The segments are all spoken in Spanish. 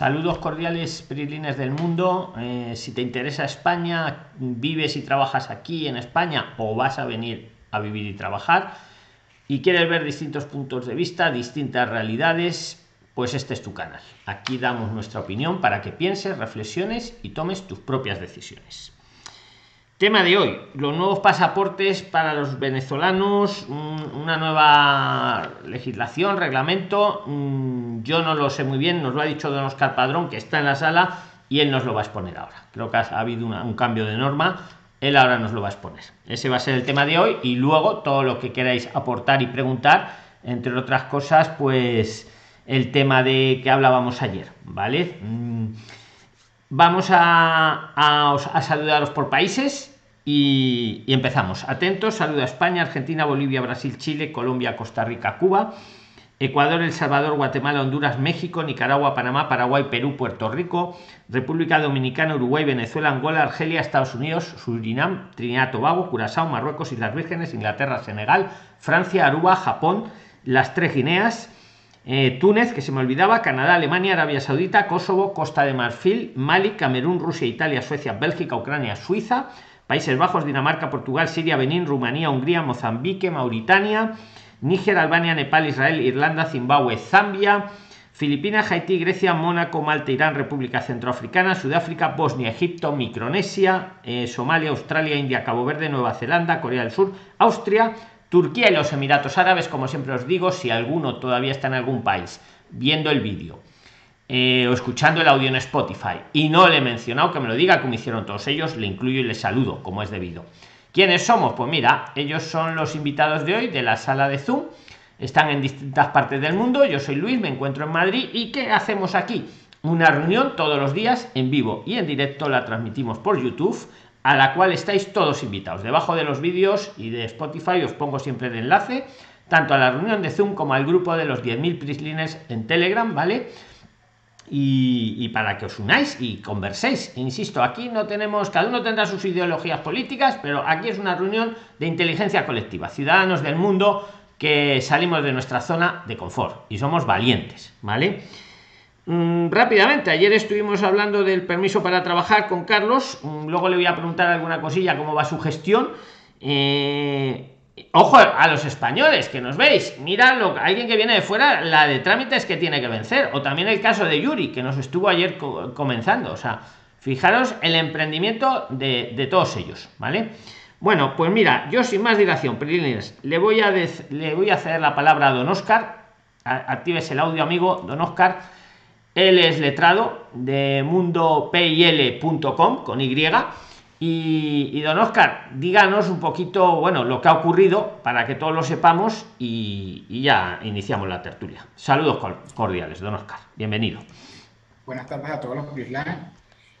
Saludos cordiales, Prilines del mundo. Eh, si te interesa España, vives y trabajas aquí en España o vas a venir a vivir y trabajar y quieres ver distintos puntos de vista, distintas realidades, pues este es tu canal. Aquí damos nuestra opinión para que pienses, reflexiones y tomes tus propias decisiones. Tema de hoy, los nuevos pasaportes para los venezolanos, una nueva legislación, reglamento, mm, yo no lo sé muy bien, nos lo ha dicho don Oscar Padrón, que está en la sala, y él nos lo va a exponer ahora. Creo que ha habido un cambio de norma, él ahora nos lo va a exponer. Ese va a ser el tema de hoy, y luego todo lo que queráis aportar y preguntar, entre otras cosas, pues el tema de que hablábamos ayer, ¿vale? Mm, vamos a, saludaros por países y, empezamos. Atentos, saludo a España, Argentina, Bolivia, Brasil, Chile, Colombia, Costa Rica, Cuba, Ecuador, El Salvador, Guatemala, Honduras, México, Nicaragua, Panamá, Paraguay, Perú, Puerto Rico, República Dominicana, Uruguay, Venezuela, Angola, Argelia, Estados Unidos, Surinam, Trinidad, Tobago, Curazao, Marruecos, Islas Vírgenes, Inglaterra, Senegal, Francia, Aruba, Japón, las tres Guineas, eh, Túnez, que se me olvidaba, Canadá, Alemania, Arabia Saudita, Kosovo, Costa de Marfil, Mali, Camerún, Rusia, Italia, Suecia, Bélgica, Ucrania, Suiza, Países Bajos, Dinamarca, Portugal, Siria, Benín, Rumanía, Hungría, Mozambique, Mauritania, Níger, Albania, Nepal, Israel, Irlanda, Zimbabue, Zambia, Filipinas, Haití, Grecia, Mónaco, Malta, Irán, República Centroafricana, Sudáfrica, Bosnia, Egipto, Micronesia, eh, Somalia, Australia, India, Cabo Verde, Nueva Zelanda, Corea del Sur, Austria, Turquía y los Emiratos Árabes, como siempre os digo, si alguno todavía está en algún país viendo el vídeo eh, o escuchando el audio en Spotify y no le he mencionado que me lo diga como hicieron todos ellos, le incluyo y le saludo como es debido. ¿Quiénes somos? Pues mira, ellos son los invitados de hoy de la sala de Zoom. Están en distintas partes del mundo. Yo soy Luis, me encuentro en Madrid. ¿Y qué hacemos aquí? Una reunión todos los días en vivo y en directo la transmitimos por YouTube, a la cual estáis todos invitados. Debajo de los vídeos y de Spotify os pongo siempre el enlace, tanto a la reunión de Zoom como al grupo de los 10.000 prislines en Telegram, ¿vale? Y, para que os unáis y converséis. Insisto, aquí no tenemos, cada uno tendrá sus ideologías políticas, pero aquí es una reunión de inteligencia colectiva, ciudadanos del mundo que salimos de nuestra zona de confort y somos valientes, ¿vale? Mm, rápidamente, ayer estuvimos hablando del permiso para trabajar con Carlos, mm, luego le voy a preguntar alguna cosilla, cómo va su gestión. Eh, ojo a los españoles que nos veis, miradlo, alguien que viene de fuera, la de trámites que tiene que vencer, o también el caso de Yuri, que nos estuvo ayer comenzando, o sea, fijaros el emprendimiento de, todos ellos, ¿vale? Bueno, pues mira, yo sin más dilación, le voy a le voy a ceder la palabra a don Oscar, actives el audio amigo, don Oscar, él es letrado de mundopil.com con Y y, don Oscar, díganos un poquito, bueno, lo que ha ocurrido para que todos lo sepamos y, ya iniciamos la tertulia. Saludos cordiales, don Oscar. Bienvenido. Buenas tardes a todos los crislanes.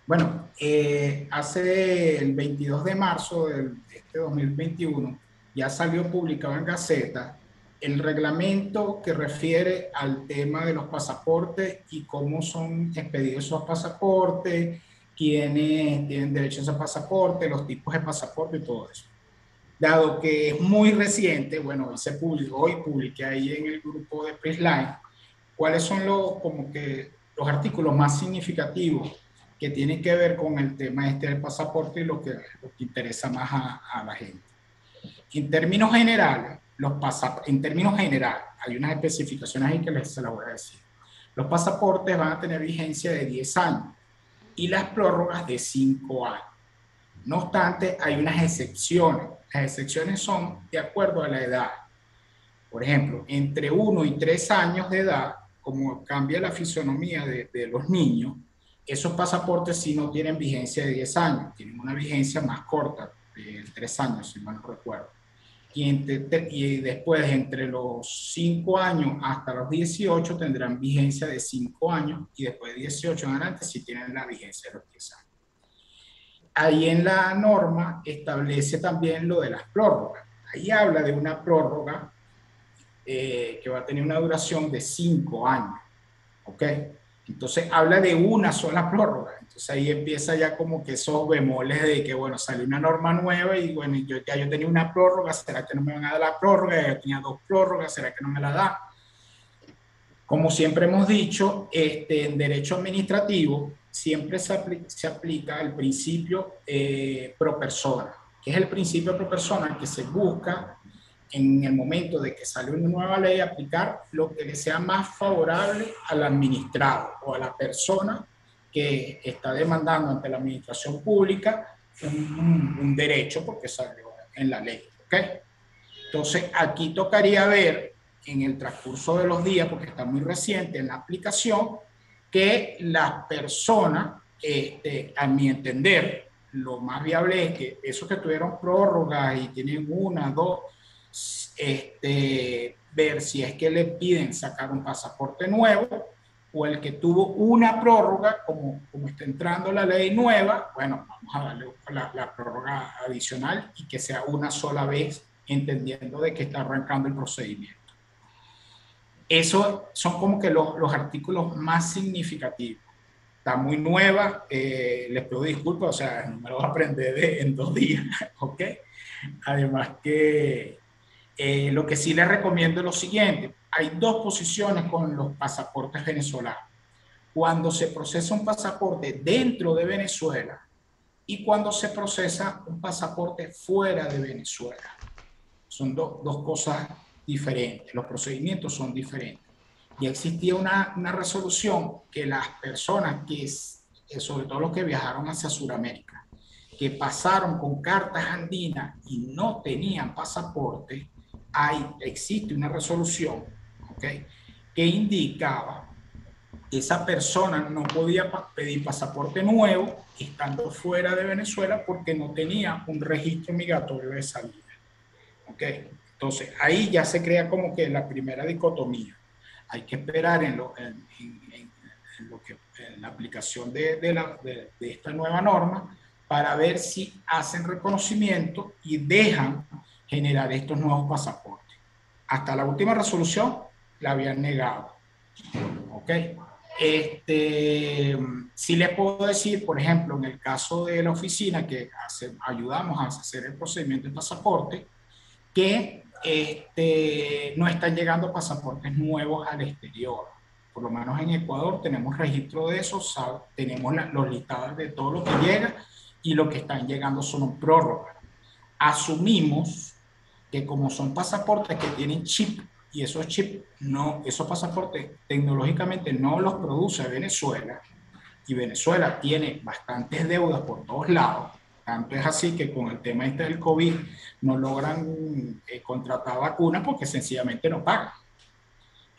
Bueno, eh, hace el 22 de marzo de este 2021 ya salió publicado en Gaceta el reglamento que refiere al tema de los pasaportes y cómo son expedidos esos pasaportes tienen derecho a pasaporte, los tipos de pasaporte y todo eso. Dado que es muy reciente, bueno, se publicó, hoy publiqué ahí en el grupo de Prisline cuáles son los, como que, los artículos más significativos que tienen que ver con el tema este del pasaporte y lo que, lo que interesa más a, a, la gente. En términos generales, los en términos generales, hay unas especificaciones ahí que les se las voy a decir. Los pasaportes van a tener vigencia de 10 años y las prórrogas de cinco años. No obstante, hay unas excepciones. Las excepciones son de acuerdo a la edad. Por ejemplo, entre uno y tres años de edad, como cambia la fisonomía de, de los niños, esos pasaportes sí no tienen vigencia de 10 años, tienen una vigencia más corta, de 3 años, si mal no recuerdo y, después entre los 5 años hasta los 18 tendrán vigencia de 5 años y después de 18 en adelante si tienen la vigencia de los 10 años. Ahí en la norma establece también lo de las prórrogas. Ahí habla de una prórroga eh, que va a tener una duración de 5 años. ¿Ok? Entonces habla de una sola prórroga. Entonces ahí empieza ya como que esos bemoles de que, bueno, salió una norma nueva y bueno, yo ya yo tenía una prórroga, ¿será que no me van a dar la prórroga? Ya tenía dos prórrogas, ¿será que no me la da? Como siempre hemos dicho, este, en derecho administrativo siempre se, aplica el principio eh, pro persona, que es el principio pro persona que se busca en el momento de que sale una nueva ley aplicar lo que le sea más favorable al administrado o a la persona que está demandando ante la administración pública un, derecho porque salió en la ley. ¿okay? Entonces, aquí tocaría ver en el transcurso de los días, porque está muy reciente en la aplicación, que las personas, este, a mi entender, lo más viable es que esos que tuvieron prórrogas y tienen una, dos, este, ver si es que le piden sacar un pasaporte nuevo o el que tuvo una prórroga, como, como está entrando la ley nueva, bueno, vamos a darle la, la prórroga adicional y que sea una sola vez, entendiendo de que está arrancando el procedimiento. Esos son como que los, los artículos más significativos. Está muy nueva, eh, les pido disculpas, o sea, no me lo voy a aprender en dos días, ¿ok? Además que eh, lo que sí les recomiendo es lo siguiente, hay dos posiciones con los pasaportes venezolanos. Cuando se procesa un pasaporte dentro de Venezuela y cuando se procesa un pasaporte fuera de Venezuela. Son dos cosas diferentes, los procedimientos son diferentes. Y existía una, una resolución que las personas que, eh, sobre todo los que viajaron hacia Sudamérica, que pasaron con cartas andinas y no tenían pasaporte, hay, existe una resolución que indicaba que esa persona no podía pedir pasaporte nuevo estando fuera de Venezuela porque no tenía un registro migratorio de salida. ¿okay? Entonces, ahí ya se crea como que la primera dicotomía. Hay que esperar en, lo, en, lo que, la aplicación de, de, la, de esta nueva norma para ver si hacen reconocimiento y dejan generar estos nuevos pasaportes. Hasta la última resolución la habían negado. ¿Ok? Este, sí les puedo decir, por ejemplo, en el caso de la oficina que hace, ayudamos a hacer el procedimiento de pasaporte, que este, no están llegando pasaportes nuevos al exterior. Por lo menos en Ecuador tenemos registro de eso, tenemos los listados de todo lo que llega y lo que están llegando son prórrogas. Asumimos que como son pasaportes que tienen chip y esos chips, no, esos pasaportes tecnológicamente no los produce Venezuela y Venezuela tiene bastantes deudas por todos lados. Tanto es así que con el tema este del COVID no logran eh, contratar vacunas porque sencillamente no pagan.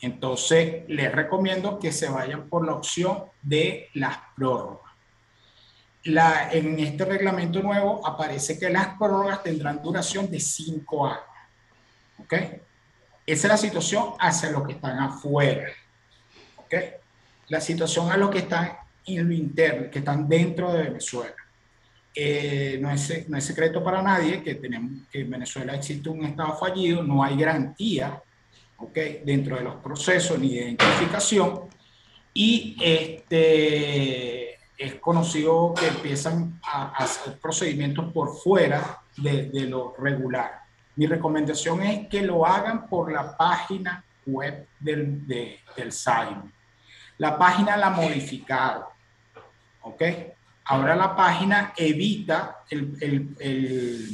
Entonces, les recomiendo que se vayan por la opción de las prórrogas. La, en este reglamento nuevo aparece que las prórrogas tendrán duración de cinco años. ¿Ok? Esa es la situación hacia los que están afuera. ¿Ok? La situación a los que están en lo interno, que están dentro de Venezuela. Eh, no, es, no es secreto para nadie que, tenemos, que en Venezuela existe un Estado fallido, no hay garantía ¿okay? dentro de los procesos ni de identificación y este, es conocido que empiezan a, hacer procedimientos por fuera de lo regular. Mi recomendación es que lo hagan por la página web del, de, del SAIM. La página la modificaron, ¿ok? Ahora la página evita el, el, el,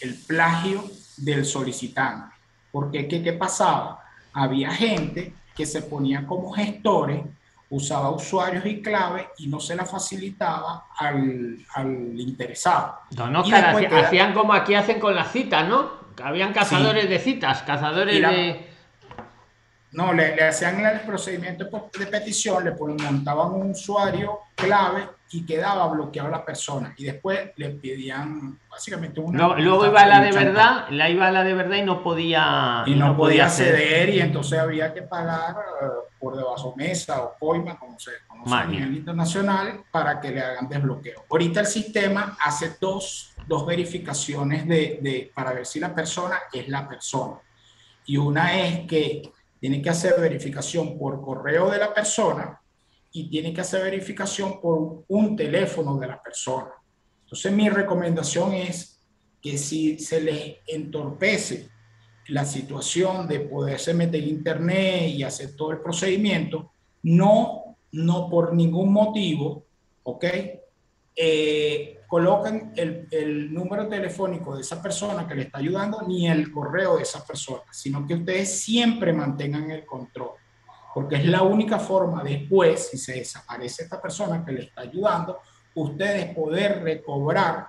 el plagio del solicitante. Porque ¿qué, ¿qué pasaba? Había gente que se ponía como gestores usaba usuarios y claves y no se la facilitaba al, al interesado. No, no, cara, hacían como aquí hacen con las citas, ¿no? Habían cazadores de citas, cazadores de. No, le, hacían el procedimiento de petición, le montaban un usuario clave y quedaba bloqueado la persona. Y después le pedían básicamente una. luego iba a la de verdad, la iba a la de verdad y no podía. Y no, podía acceder, y entonces había que pagar eh, por debajo mesa o coima, como se conoce a nivel internacional, para que le hagan desbloqueo. Ahorita el sistema hace dos, dos verificaciones de, de, para ver si la persona es la persona. Y una es que tiene que hacer verificación por correo de la persona y tiene que hacer verificación por un teléfono de la persona. Entonces mi recomendación es que si se les entorpece la situación de poderse meter en internet y hacer todo el procedimiento, no, no por ningún motivo, ¿ok? Eh, colocan el, el, número telefónico de esa persona que le está ayudando ni el correo de esa persona, sino que ustedes siempre mantengan el control, porque es la única forma después, si se desaparece esta persona que le está ayudando, ustedes poder recobrar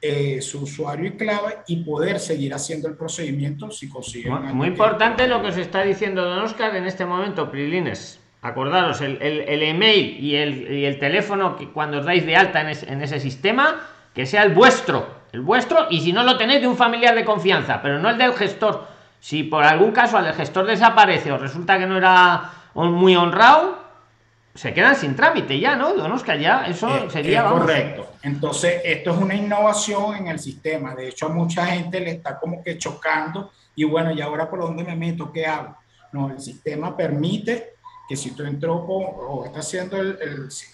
eh, su usuario y clave y poder seguir haciendo el procedimiento si consiguen. Muy, muy importante lo que os está diciendo don Oscar en este momento, Prilines. Acordaros, el, el, email y el, y el, teléfono que cuando os dais de alta en, en, ese sistema, que sea el vuestro, el vuestro, y si no lo tenéis de un familiar de confianza, pero no el del gestor. Si por algún caso al gestor desaparece o resulta que no era muy honrado, se quedan sin trámite ya, ¿no? Don Oscar, ya eso eh, sería... correcto. Entonces, esto es una innovación en el sistema. De hecho, a mucha gente le está como que chocando y bueno, ¿y ahora por dónde me meto? ¿Qué hago? No, el sistema permite que si tú entró o está haciendo el,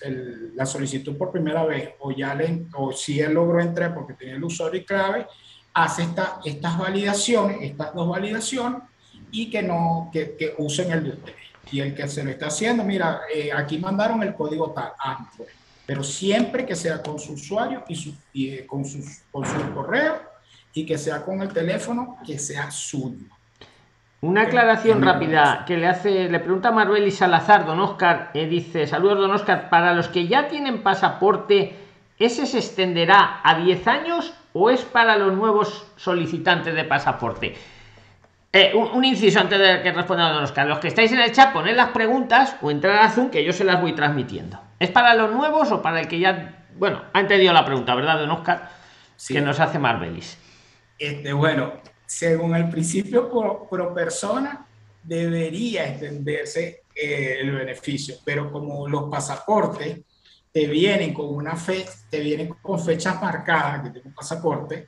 el, la solicitud por primera vez o ya le, o si él logró entrar porque tenía el usuario y clave, hace esta, estas validaciones, estas dos validaciones y que no, que, que usen el de ustedes y el que se lo está haciendo, mira, eh, aquí mandaron el código tal, ah, pero siempre que sea con su usuario y, su, y eh, con, su, con su correo y que sea con el teléfono que sea suyo. Una aclaración rápida que le hace, le pregunta Maruel y Salazar, don Oscar, eh, dice, saludos don Oscar, para los que ya tienen pasaporte, ¿ese se extenderá a 10 años o es para los nuevos solicitantes de pasaporte? Eh, un, inciso antes de que responda don Oscar. Los que estáis en el chat, poned las preguntas o entrar a Zoom que yo se las voy transmitiendo. ¿Es para los nuevos o para el que ya. Bueno, ha entendido la pregunta, ¿verdad, don Oscar? Que nos hace Marbelis. Este, bueno, según el principio pro, persona, debería extenderse eh, el beneficio, pero como los pasaportes te vienen con una fe, te vienen con fechas marcadas, que tengo un pasaporte,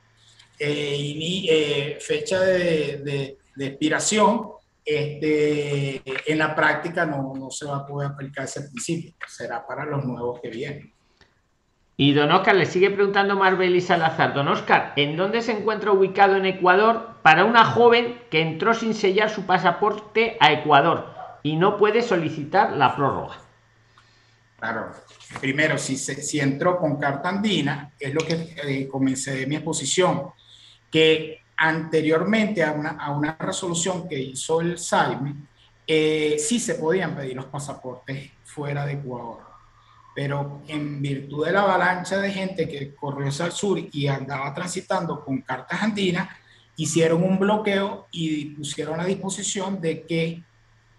eh, y fecha de de expiración, este, en la práctica no, no, se va a poder aplicar ese principio, será para los nuevos que vienen. Y don Oscar le sigue preguntando Marvel y Salazar, don Oscar, ¿en dónde se encuentra ubicado en Ecuador para una joven que entró sin sellar su pasaporte a Ecuador y no puede solicitar la prórroga? Claro, primero, si, si entró con carta andina, es lo que eh, comencé de mi exposición, que anteriormente a una, resolución que hizo el SAIME, eh, sí se podían pedir los pasaportes fuera de Ecuador. Pero en virtud de la avalancha de gente que corrió hacia el sur y andaba transitando con cartas andinas, hicieron un bloqueo y pusieron a disposición de que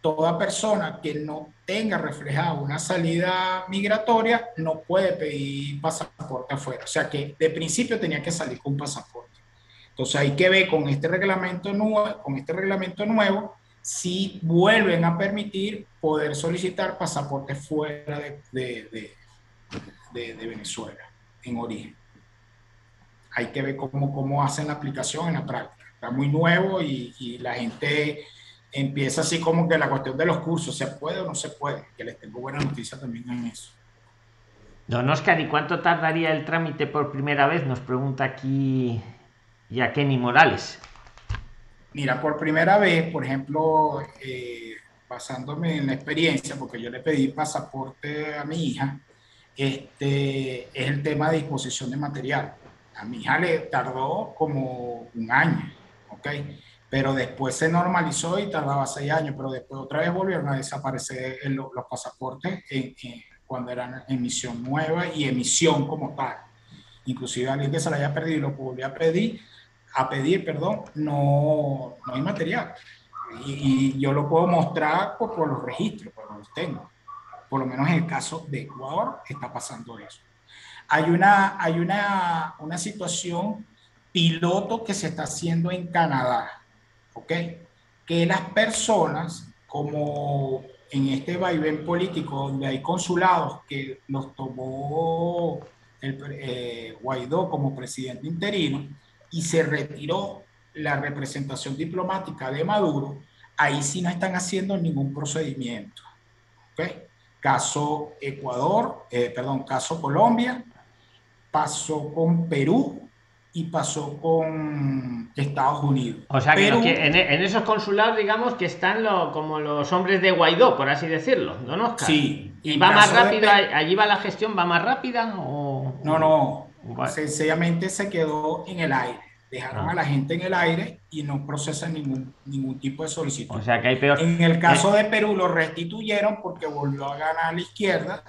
toda persona que no tenga reflejada una salida migratoria no puede pedir pasaporte afuera. O sea que de principio tenía que salir con pasaporte. Entonces hay que ver con este reglamento nuevo, con este reglamento nuevo si vuelven a permitir poder solicitar pasaportes fuera de, de, de, de Venezuela, en origen. Hay que ver cómo, cómo hacen la aplicación en la práctica. Está muy nuevo y, y la gente empieza así como que la cuestión de los cursos, ¿se puede o no se puede? Que les tengo buena noticia también en eso. Don Oscar, ¿y cuánto tardaría el trámite por primera vez? Nos pregunta aquí y a Kenny Morales? Mira, por primera vez, por ejemplo, eh, basándome en la experiencia, porque yo le pedí pasaporte a mi hija, este, es el tema de disposición de material. A mi hija le tardó como un año, ¿ok? Pero después se normalizó y tardaba seis años, pero después otra vez volvieron a desaparecer los pasaportes cuando eran emisión nueva y emisión como tal. Inclusive alguien que se la haya perdido lo volvió a pedir, a pedir, perdón, no, no hay material. Y, yo lo puedo mostrar por, por los registros, por los tengo. Por lo menos en el caso de Ecuador está pasando eso. Hay una, hay una, una situación piloto que se está haciendo en Canadá, ¿ok? Que las personas, como en este vaivén político donde hay consulados que los tomó el eh, Guaidó como presidente interino, y se retiró la representación diplomática de Maduro, ahí sí no están haciendo ningún procedimiento. ¿okay? Caso Ecuador, eh, perdón, caso Colombia, pasó con Perú y pasó con Estados Unidos. O sea que, en, esos consulados, digamos que están como los hombres de Guaidó, por así decirlo, ¿no, Oscar? Sí. ¿Y va más rápido? ¿Allí va la gestión? ¿Va más rápida? O... No, no. Sencillamente se quedó en el aire. Dejaron ah. a la gente en el aire y no procesan ningún, ningún tipo de solicitud. O sea que hay peor. En el caso de Perú lo restituyeron porque volvió a ganar la izquierda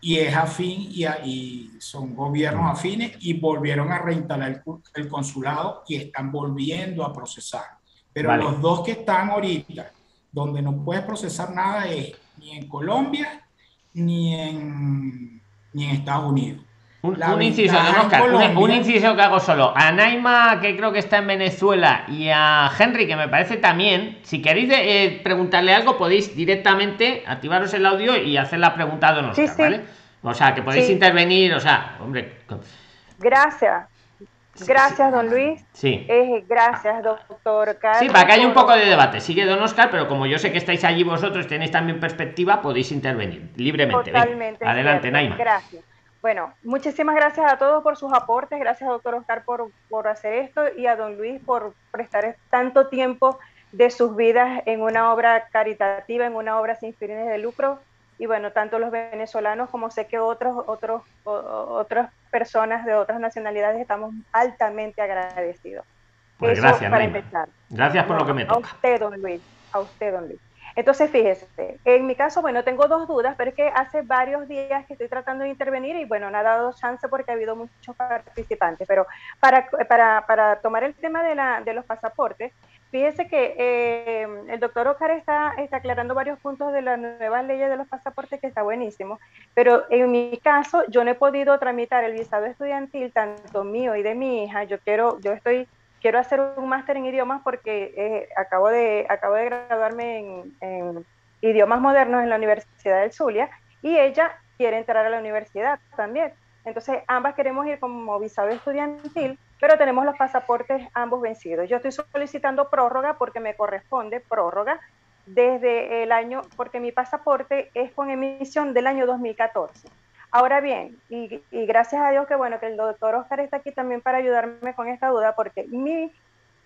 y es afín y, y, son gobiernos afines y volvieron a reinstalar el, consulado y están volviendo a procesar. Pero los dos que están ahorita, donde no puedes procesar nada es ni en Colombia ni en, ni enEstados Unidos. Un, inciso, un, inciso que hago solo. A Naima, que creo que está en Venezuela, y a Henry, que me parece también. Si queréis eh, preguntarle algo, podéis directamente activaros el audio y hacer la pregunta a Don ¿vale? O sea, que podéis intervenir, o sea, hombre. Gracias. Gracias, don Luis. Sí. Eh, gracias, doctor Carlos. Sí, para que haya un poco de debate. Sigue don Oscar, pero como yo sé que estáis allí vosotros, tenéis también perspectiva, podéis intervenir libremente. Totalmente. Adelante, Naima. Gracias. Bueno, muchísimas gracias a todos por sus aportes, gracias doctor Oscar por, por hacer esto y a don Luis por prestar tanto tiempo de sus vidas en una obra caritativa, en una obra sin fines de lucro. Y bueno, tanto los venezolanos como sé que otros, otros, otras personas de otras nacionalidades estamos altamente agradecidos. Pues gracias, para empezar. Gracias por lo que me toca. A usted, don Luis. A usted, don Luis. Entonces, fíjese, en mi caso, bueno, tengo dos dudas, pero es que hace varios días que estoy tratando de intervenir y bueno, no ha dado chance porque ha habido muchos participantes, pero para, para, para tomar el tema de, la, de los pasaportes, fíjese que eh, el doctor Ocar está, está aclarando varios puntos de la nueva ley de los pasaportes que está buenísimo, pero en mi caso yo no he podido tramitar el visado estudiantil, tanto mío y de mi hija, yo quiero, yo estoy quiero hacer un máster en idiomas porque eh, acabo, de, acabo de graduarme en, idiomas modernos en la Universidad del Zulia y ella quiere entrar a la universidad también. Entonces, ambas queremos ir como visado estudiantil, pero tenemos los pasaportes ambos vencidos. Yo estoy solicitando prórroga porque me corresponde prórroga desde el año, porque mi pasaporte es con emisión del año 2014. Ahora bien, y, gracias a Dios que bueno que el doctor Oscar está aquí también para ayudarme con esta duda, porque mi,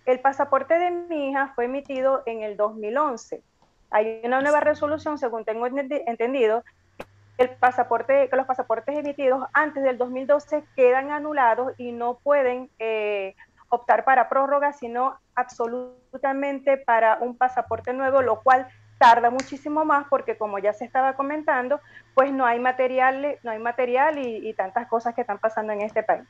el pasaporte de mi hija fue emitido en el 2011. Hay una nueva resolución, según tengo entendido, el pasaporte, que los pasaportes emitidos antes del 2012 quedan anulados y no pueden eh, optar para prórroga, sino absolutamente para un pasaporte nuevo, lo cual tarda muchísimo más porque como ya se estaba comentando, pues no hay material, no hay material y, tantas cosas que están pasando en este país.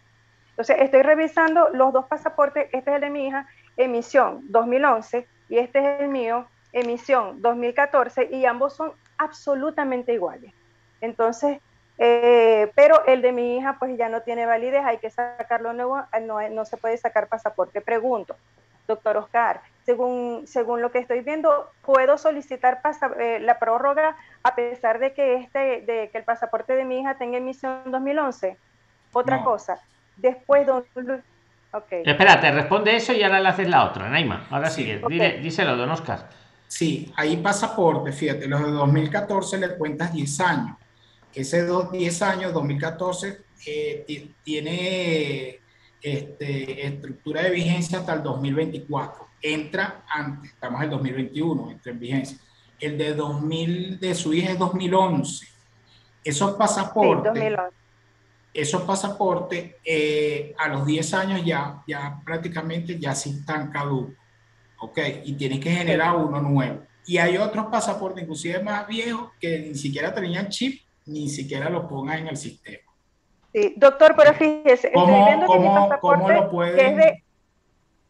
Entonces, estoy revisando los dos pasaportes, este es el de mi hija, emisión 2011, y este es el mío, emisión 2014, y ambos son absolutamente iguales. Entonces, eh, pero el de mi hija pues ya no tiene validez, hay que sacarlo nuevo, no, no se puede sacar pasaporte. Pregunto, doctor Oscar, según, según lo que estoy viendo, puedo solicitar eh, la prórroga a pesar de que, este, de que el pasaporte de mi hija tenga emisión 2011. Otra cosa, después, don okay. Espérate, responde eso y ahora le haces la otra, Naima. Ahora sí, sigue, díselo, don Oscar. Sí, ahí pasaporte, fíjate, los de 2014 le cuentas 10 años. Ese 10 años, 2014, eh, tiene este, estructura de vigencia hasta el 2024. Entra antes, estamos en el 2021, entra en vigencia. El de 2000 de su hija es 2011. Esos pasaportes, esos pasaportes eh, a los 10 años ya, ya prácticamente ya sí están caducos. ¿Ok? Y tienes que generar uno nuevo. Y hay otros pasaportes, inclusive más viejos, que ni siquiera tenían chip, ni siquiera lo pongan en el sistema. Sí, doctor, pero fíjese, ¿Cómo, estoy mi pasaporte lo puedes,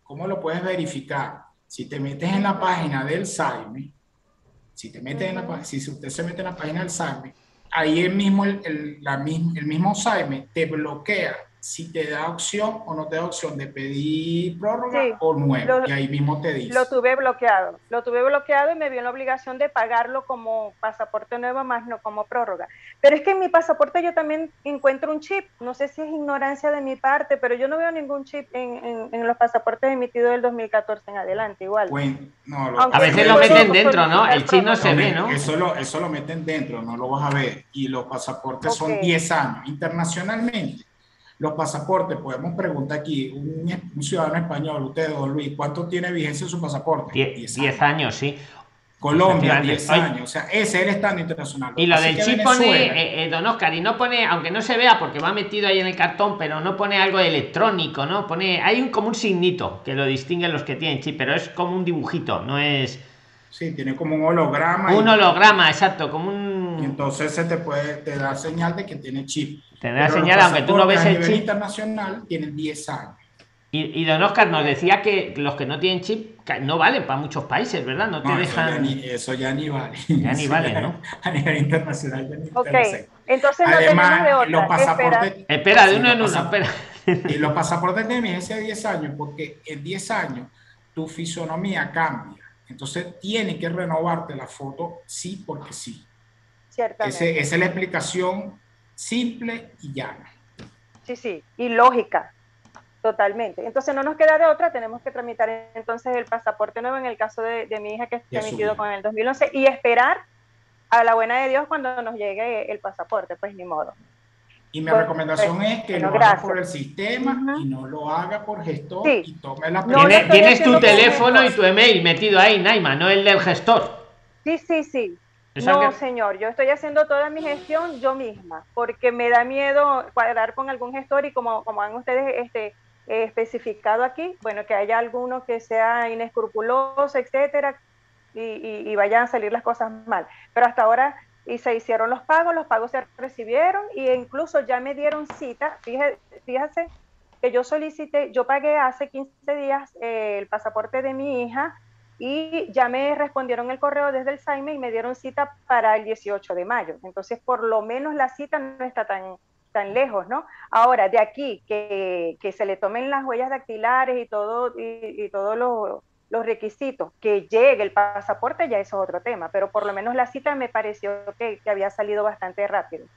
¿Cómo lo puedes verificar? Si te metes en la página del SAIME, si te metes en la si usted se mete en la página del SAIME, ahí el mismo, el, la, el mismo SAIME te bloquea si te da opción o no te da opción de pedir prórroga o nuevo, y ahí mismo te dice. Lo tuve bloqueado, lo tuve bloqueado y me vio la obligación de pagarlo como pasaporte nuevo más no como prórroga. Pero es que en mi pasaporte yo también encuentro un chip, no sé si es ignorancia de mi parte, pero yo no veo ningún chip en, en, los pasaportes emitidos del 2014 en adelante, igual. Bueno, no, a veces lo meten dentro, ¿no? El chip no se ve, ¿no? Eso lo, eso lo meten dentro, no lo vas a ver. Y los pasaportes son 10 años internacionalmente los pasaportes, podemos preguntar aquí, un, ciudadano español, usted, don Luis, ¿cuánto tiene vigencia su pasaporte? 10 años, sí. Colombia, 10 años. O sea, ese es el estándar internacional. Y lo del chip pone, eh, eh, don Oscar, y no pone, aunque no se vea porque va metido ahí en el cartón, pero no pone algo electrónico, ¿no? Pone, hay un como un signito que lo distingue los que tienen chip, pero es como un dibujito, no es. Sí, tiene como un holograma. Un holograma, exacto, como un. Y entonces se te puede, te da señal de que tiene chip. Te da señal, aunque tú no ves el chip. internacional tienen 10 años. Y, don Oscar nos decía que los que no tienen chip no valen para muchos países, ¿verdad? No te dejan. Eso ya, ni, vale. Ya ni vale, ¿no? A nivel internacional ya ni Ok, entonces no tenemos de otra. Los pasaportes. Espera, de uno en uno, espera. Y los pasaportes de vigencia de 10 años, porque en 10 años tu fisonomía cambia. Entonces tiene que renovarte la foto sí porque sí. Ciertamente. esa es la explicación simple y llana. Sí, sí, y lógica. Totalmente. Entonces no nos queda de otra, tenemos que tramitar entonces el pasaporte nuevo en el caso de, mi hija que se emitido con el 2011 y esperar a la buena de Dios cuando nos llegue el pasaporte, pues ni modo. Y mi recomendación pues, es que lo haga por el sistema y no lo haga por gestor y tome la no, Tienes tu teléfono y tu email metido ahí, Naima, no el del gestor. Sí, sí, sí. No, señor, yo estoy haciendo toda mi gestión yo misma, porque me da miedo cuadrar con algún gestor y como, como han ustedes este, especificado aquí, bueno, que haya alguno que sea inescrupuloso, etcétera, y, y, vayan a salir las cosas mal. Pero hasta ahora y se hicieron los pagos, los pagos se recibieron e incluso ya me dieron cita. Fíjese, fíjese que yo solicité, yo pagué hace 15 días eh, el pasaporte de mi hija y ya me respondieron el correo desde el SAIME y me dieron cita para el 18 de mayo. Entonces, por lo menos la cita no está tan, tan lejos, ¿no? Ahora, de aquí, que, que se le tomen las huellas dactilares y todo, y, todos los, requisitos, que llegue el pasaporte, ya eso es otro tema, pero por lo menos la cita me pareció que, que había salido bastante rápido,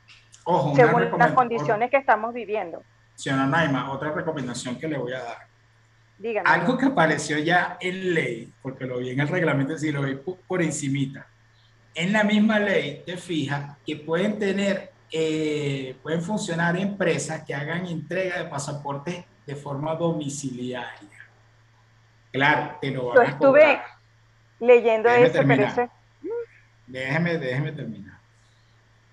según las condiciones que estamos viviendo. Señora Naima, otra recomendación que le voy a dar algo que apareció ya en ley, porque lo vi en el reglamento, si lo vi por encimita. En la misma ley te fija que pueden tener, eh, pueden funcionar empresas que hagan entrega de pasaportes de forma domiciliaria. Claro, te lo van Yo estuve leyendo eso, pero eso... Déjeme, déjeme terminar.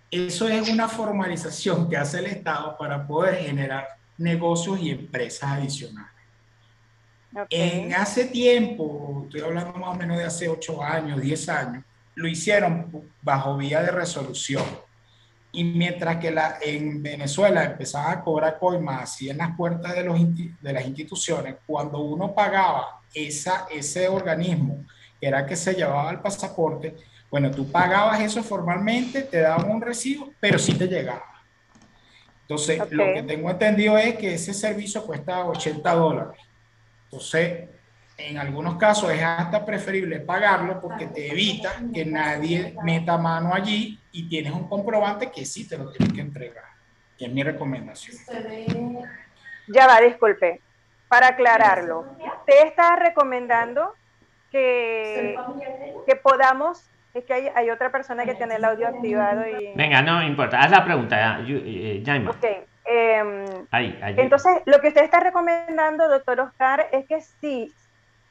Eso es una formalización que hace el Estado para poder generar negocios y empresas adicionales. En hace tiempo, estoy hablando más o menos de hace 8 años, 10 años, lo hicieron bajo vía de resolución. Y mientras que la, en Venezuela empezaban a cobrar coimas así en las puertas de, los, de las instituciones, cuando uno pagaba esa, ese organismo, que era que se llevaba el pasaporte, bueno, tú pagabas eso formalmente, te daban un recibo, pero sí te llegaba. Entonces, lo que tengo entendido es que ese servicio cuesta 80 dólares entonces, en algunos casos es hasta preferible pagarlo porque te evita que nadie meta mano allí y tienes un comprobante que sí te lo tienes que entregar. Es mi recomendación. Ya va, disculpe. Para aclararlo, ¿usted está recomendando que, que podamos es que hay, hay, otra persona que tiene el audio activado y... Venga, no importa. Haz la pregunta, eh, Jaime. Okay. Em, entonces, lo que usted está recomendando, doctor Oscar, es que sí,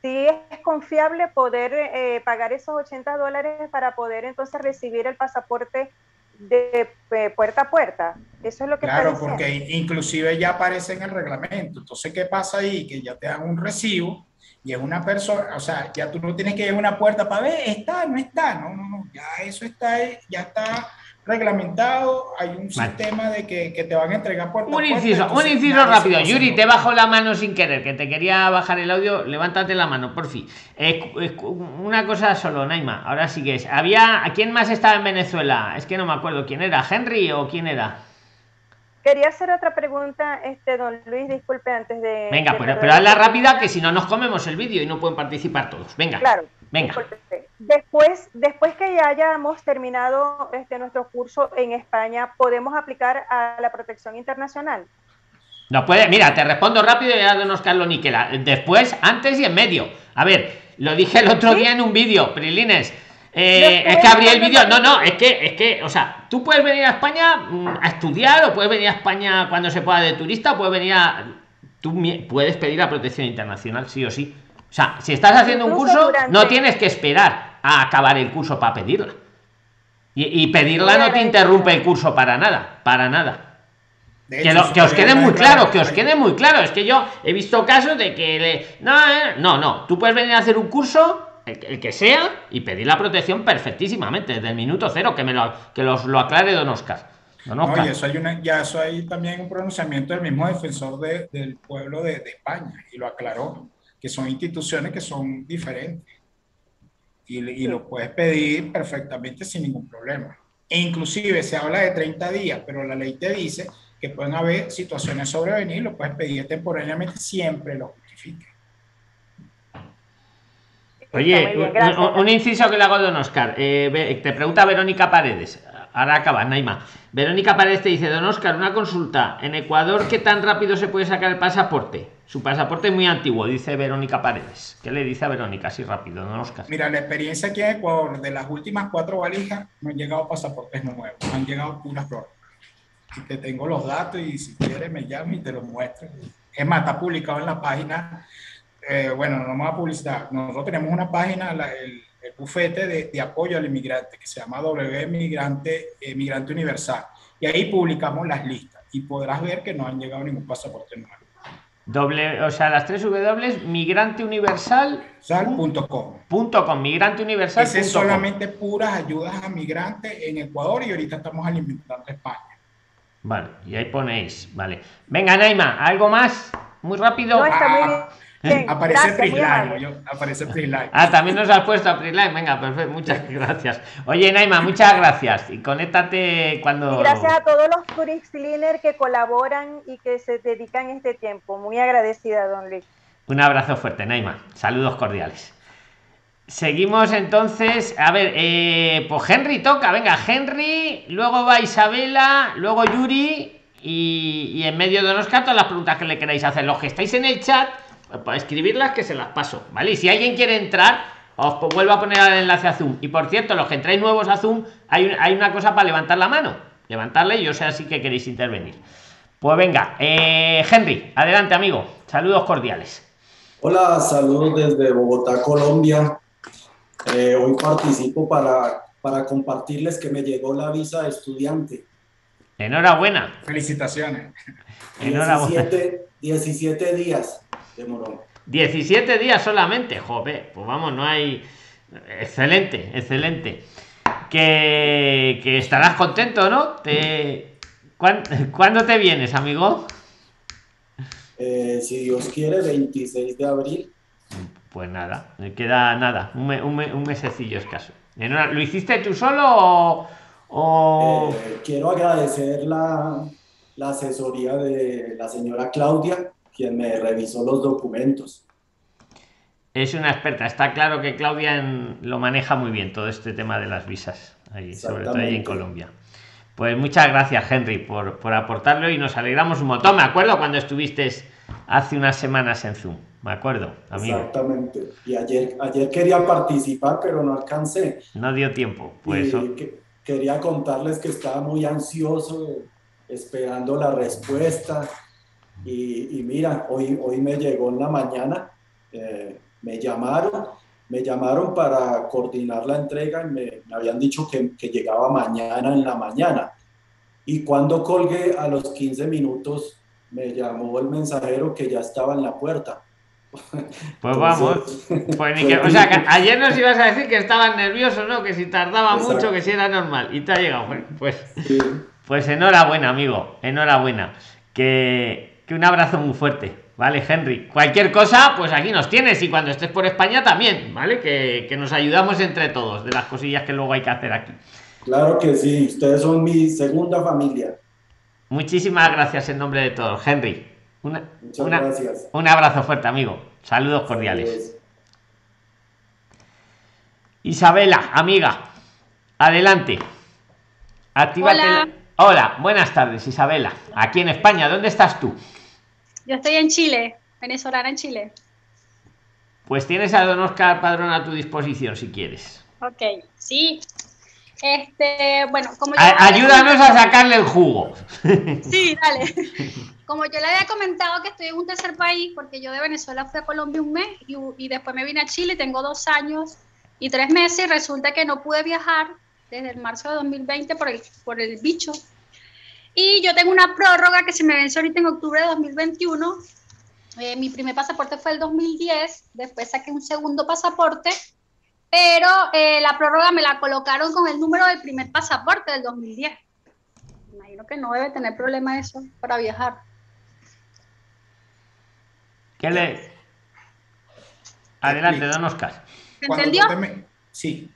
sí es confiable poder eh, pagar esos 80 dólares para poder entonces recibir el pasaporte de eh, puerta a puerta. Eso es lo que Claro, porque inclusive ya aparece en el reglamento. Entonces, ¿qué pasa ahí? Que ya te dan un recibo y es una persona, o sea, ya tú no tienes que ir a una puerta para ver, está, no está, no, no, no, ya eso está, ya está reglamentado, hay un sistema de que, que, te van a entregar por Un inciso, un inciso rápido. Yuri, te bajo la mano sin querer, que te quería bajar el audio. Levántate la mano, por fin. una cosa solo, Naima. Ahora sí que es. Había. ¿A quién más estaba en Venezuela? Es que no me acuerdo quién era. ¿Henry o quién era? Quería hacer otra pregunta, este don Luis, disculpe antes de. Venga, pero, pero hazla rápida que si no nos comemos el vídeo y no pueden participar todos. Venga. Claro. Venga. Después, después que ya hayamos terminado este, nuestro curso en España, ¿podemos aplicar a la protección internacional? No puede, mira, te respondo rápido y ya don Oscar lo niquela. Después, antes y en medio. A ver, lo dije el otro día en un vídeo, Prilines. Eh, es que abrí el vídeo. No, no, es que, es que, o sea, tú puedes venir a España mm, a estudiar o puedes venir a España cuando se pueda de turista, o puedes venir a. Tú puedes pedir la protección internacional, sí o sí. O sea, si estás haciendo un curso, no tienes que esperar a acabar el curso para pedirla. Y, pedirla no te interrumpe el curso para nada, para nada. que, que os quede muy claro, que os quede muy claro. Es que yo he visto casos de que le... no, eh, no, no. Tú puedes venir a hacer un curso el, que sea y pedir la protección perfectísimamente desde el minuto cero que me lo que los lo aclare don Oscar. No, y eso hay una, ya eso hay también un pronunciamiento del mismo defensor del pueblo de, España y lo aclaró que son instituciones que son diferentes y, y lo puedes pedir perfectamente sin ningún problema. E inclusive se habla de 30 días, pero la ley te dice que pueden haber situaciones sobrevenir, lo puedes pedir temporalmente siempre lo justifique. Oye, un, inciso que le hago a don Oscar. Eh, te pregunta Verónica Paredes. Ahora acaba, Naima. Verónica Paredes te dice, don Oscar, una consulta. En Ecuador, ¿qué tan rápido se puede sacar el pasaporte? Su pasaporte es muy antiguo, dice Verónica Paredes. ¿Qué le dice a Verónica así rápido, don Oscar? Mira, la experiencia aquí en Ecuador, de las últimas cuatro valijas, no han llegado pasaportes nuevos, han llegado puras. Y te tengo los datos y si quieres me llamas y te los muestro. Es más, está publicado en la página eh, bueno, no vamos a publicitar. Nosotros tenemos una página, el, bufete de, apoyo al inmigrante, que se llama W Migrante, eh, Migrante Universal. Y ahí publicamos las listas y podrás ver que no han llegado ningún pasaporte nuevo. Doble, o sea, las tres W, migranteuniversal.com. Punto com, migranteuniversal. Ese es solamente puras ayudas a migrantes en Ecuador y ahorita estamos alimentando España. Vale, y ahí ponéis, vale. Venga, Naima, ¿algo más? Muy rápido. No, está muy bien aparece Prisline, aparece Prisline. Ah, también nos has puesto a Prisline. Venga, perfecto, muchas gracias. Oye, Naima, muchas gracias. Y conéctate cuando. gracias a todos los tourist cleaners que colaboran y que se dedican este tiempo. Muy agradecida, don Luis. Un abrazo fuerte, Naima. Saludos cordiales. Seguimos entonces. A ver, eh, pues Henry toca. Venga, Henry, luego va Isabela, luego Yuri. Y, y en medio de los todas las preguntas que le queráis hacer. Los que estáis en el chat para escribirlas que se las paso, ¿vale? Y si alguien quiere entrar, os vuelvo a poner el enlace a Zoom. Y por cierto, los que entráis nuevos a Zoom, hay, hay una cosa para levantar la mano. Levantarle y yo sé así que queréis intervenir. Pues venga, eh, Henry, adelante amigo. Saludos cordiales. Hola, saludos desde Bogotá, Colombia. Eh, hoy participo para, para compartirles que me llegó la visa de estudiante. Enhorabuena. Felicitaciones. Enhorabuena. 17 días. 17 días solamente, joder, pues vamos, no hay. Excelente, excelente. Que, estarás contento, ¿no? Te... ¿Cuándo, te vienes, amigo? Eh, si Dios quiere, 26 de abril. Pues nada, me queda nada, un, un, mesecillo escaso. ¿Lo hiciste tú solo o...? Eh, quiero agradecer la, la asesoría de la señora Claudia, quien me revisó los documentos. Es una experta, está claro que Claudia lo maneja muy bien todo este tema de las visas, ahí, sobre todo ahí en Colombia. Pues muchas gracias, Henry, por, por, aportarlo y nos alegramos un montón. Me acuerdo cuando estuviste hace unas semanas en Zoom, me acuerdo, amigo. Exactamente. Y ayer, ayer quería participar, pero no alcancé. No dio tiempo, pues. quería contarles que estaba muy ansioso esperando la respuesta y, mira, hoy, hoy me llegó en la mañana, eh, me llamaron, me llamaron para coordinar la entrega y me, habían dicho que, que, llegaba mañana en la mañana. Y cuando colgué a los 15 minutos, me llamó el mensajero que ya estaba en la puerta. Pues vamos. Pues o sea, ayer nos ibas a decir que estabas nervioso, ¿no? Que si tardaba mucho, que si era normal. Y te ha llegado. Pues, pues enhorabuena, amigo. Enhorabuena. Que, que un abrazo muy fuerte, ¿vale, Henry? Cualquier cosa, pues aquí nos tienes y cuando estés por España también, ¿vale? Que, nos ayudamos entre todos de las cosillas que luego hay que hacer aquí. Claro que sí, ustedes son mi segunda familia. Muchísimas gracias en nombre de todos, Henry. Una, Muchas gracias. Un abrazo fuerte, amigo. Saludos cordiales. Isabela, amiga, adelante. Hola. Hola, buenas tardes, Isabela. Aquí en España, ¿dónde estás tú? Yo estoy en Chile, venezolana en Chile. Pues tienes a don Oscar Padrón a tu disposición si quieres. Ok, sí. Este, bueno, como Ayúdanos a sacarle el jugo. Sí, dale. Como yo le había comentado que estoy en un tercer país, porque yo de Venezuela fui a Colombia un mes y, y después me vine a Chile, tengo dos años y tres meses, y resulta que no pude viajar desde el marzo de 2020 por el, por el bicho. Y yo tengo una prórroga que se me vence ahorita en octubre de 2021. Eh, mi primer pasaporte fue el 2010, después saqué un segundo pasaporte, pero eh, la prórroga me la colocaron con el número del primer pasaporte del 2010. Imagino que no debe tener problema eso para viajar. ¿Qué le... Adelante, don Oscar. entendió? Sí,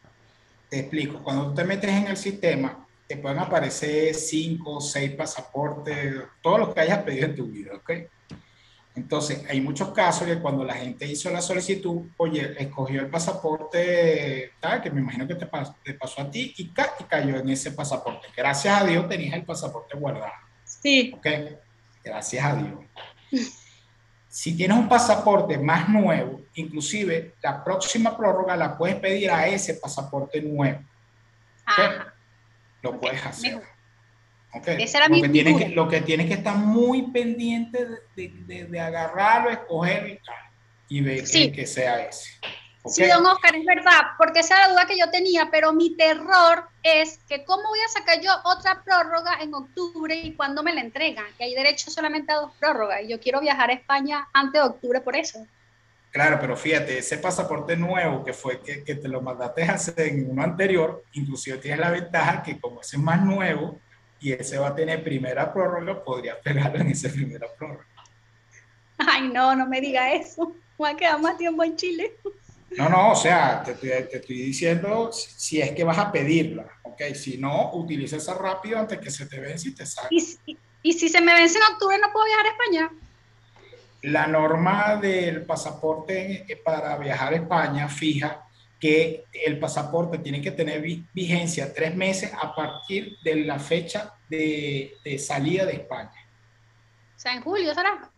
te explico. Cuando tú te metes en el sistema, te pueden aparecer cinco o seis pasaportes, todos los que hayas pedido en tu vida, ¿ok? Entonces, hay muchos casos que cuando la gente hizo la solicitud, oye, escogió el pasaporte tal, que me imagino que te, pasó a ti, y, y, cayó en ese pasaporte. Gracias a Dios tenías el pasaporte guardado. Sí. ¿Ok? Gracias a Dios. Si tienes un pasaporte más nuevo, inclusive la próxima prórroga la puedes pedir a ese pasaporte nuevo. Lo puedes hacer. Okay. Ese era lo, que tienes que, lo que tienes que estar muy pendiente de, de, de agarrarlo, escoger y, ver que sea ese. Sí, don Oscar, es verdad, porque esa era la duda que yo tenía, pero mi terror es que cómo voy a sacar yo otra prórroga en octubre y cuándo me la entregan, que hay derecho solamente a dos prórrogas y yo quiero viajar a España antes de octubre por eso. Claro, pero fíjate, ese pasaporte nuevo que fue que, que te lo mandaste hacer en uno anterior, inclusive tienes la ventaja que como ese es más nuevo y ese va a tener primera prórroga, podrías pegarlo en esa primera prórroga. Ay, no, no me diga eso. Voy a quedar más tiempo en Chile. No, no, o sea, te, te, estoy diciendo si es que vas a pedirla, ¿ok? Si no, utiliza esa rápido antes que se te vence y te salga. ¿Y, ¿Y, si se me vence en octubre, no puedo viajar a España? La norma del pasaporte para viajar a España fija que el pasaporte tiene que tener vigencia tres meses a partir de la fecha de, de salida de España. O sea, en julio será.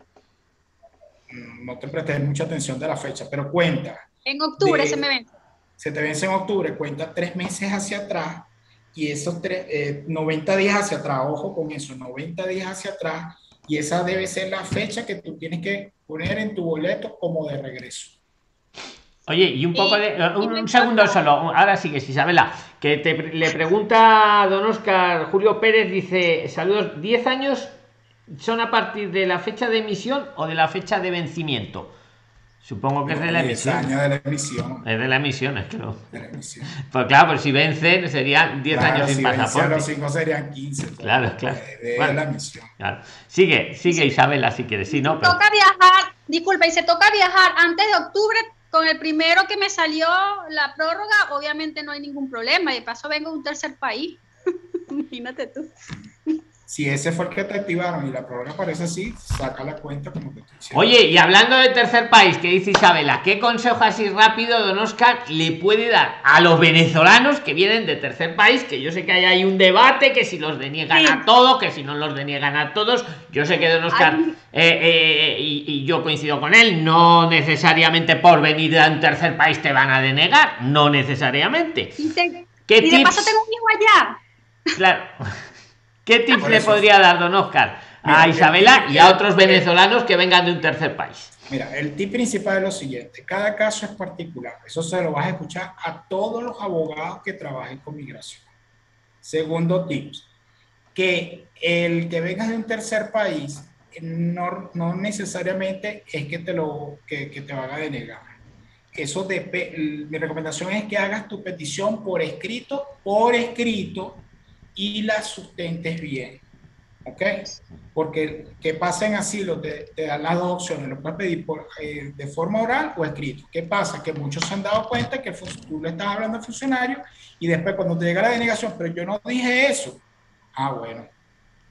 Mm, no te prestes mucha atención de la fecha, pero cuenta en octubre se me vence. Se te vence en octubre, cuenta tres meses hacia atrás y esos tres, 90 eh, días hacia atrás, ojo con eso, 90 días hacia atrás y esa debe ser la fecha que tú tienes que poner en tu boleto como de regreso. Oye, y un poco de. Un, segundo solo, ahora sí que sí, Isabela, que te, le pregunta a don Oscar Julio Pérez, dice: Saludos, ¿10 años son a partir de la fecha de emisión o de la fecha de vencimiento? Supongo que es de la emisión. años de la emisión. Es de la emisión, es no. De la emisión. Pues claro, pues si vencen serían 10 años sin pasaporte. los 5 serían 15. Claro, claro. De, la emisión. Claro. Sigue, sigue Isabela si quieres. Sí, no, Toca viajar, disculpa, y se toca viajar antes de octubre con el primero que me salió la prórroga, obviamente no hay ningún problema. Y de paso vengo de un tercer país. Imagínate tú si ese fue el que te activaron y la prórroga parece así, saca la cuenta como te Oye, y hablando de tercer país, que dice Isabela, ¿qué consejo así rápido, don Oscar, le puede dar a los venezolanos que vienen de tercer país? Que yo sé que hay ahí un debate, que si los deniegan a todos, que si no los deniegan a todos. Yo sé que don Oscar, eh, eh, y, yo coincido con él, no necesariamente por venir de un tercer país te van a denegar, no necesariamente. Y, de paso tengo un hijo allá. Claro. ¿Qué tips le podría dar don Oscar a Isabela y a otros venezolanos que vengan de un tercer país? Mira, el tip principal es lo siguiente, cada caso es particular, eso se lo vas a escuchar a todos los abogados que trabajen con migración. Segundo tip, que el que vengas de un tercer país no, no necesariamente es que te lo que, que te van a denegar. Eso de, mi recomendación es que hagas tu petición por escrito, por escrito, y la sustentes bien. ¿Ok? Porque que pasen asilo te, te dan las dos opciones, lo puedes pedir por, eh, de forma oral o escrito. ¿Qué pasa? Que muchos se han dado cuenta que tú le estás hablando al funcionario y después cuando te llega la denegación, pero yo no dije eso. Ah, bueno.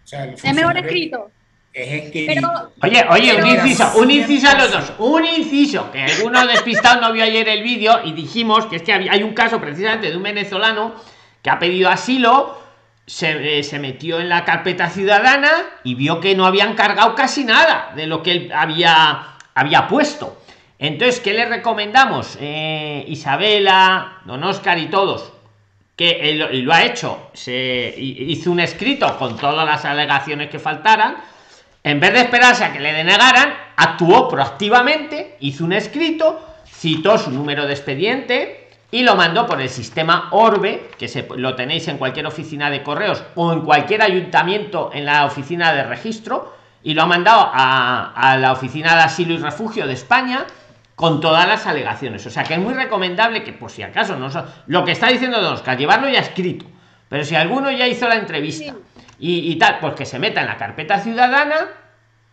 O sea, el es mejor escrito. Es escrito. oye, oye, un inciso, un inciso a los dos, un inciso, que alguno despistado no vio ayer el vídeo y dijimos que es que hay un caso precisamente de un venezolano que ha pedido asilo eh, se, metió en la carpeta ciudadana y vio que no habían cargado casi nada de lo que él había, había puesto. Entonces, ¿qué le recomendamos? Eh, Isabela, Don Oscar y todos, que él, lo ha hecho, se hizo un escrito con todas las alegaciones que faltaran, en vez de esperarse a que le denegaran, actuó proactivamente, hizo un escrito, citó su número de expediente y lo mandó por el sistema Orbe, que se, lo tenéis en cualquier oficina de correos o en cualquier ayuntamiento en la oficina de registro, y lo ha mandado a, a la oficina de asilo y refugio de España con todas las alegaciones. O sea que es muy recomendable que, por si acaso, no lo que está diciendo Don Oscar, llevarlo ya escrito. Pero si alguno ya hizo la entrevista y, tal, pues que se meta en la carpeta ciudadana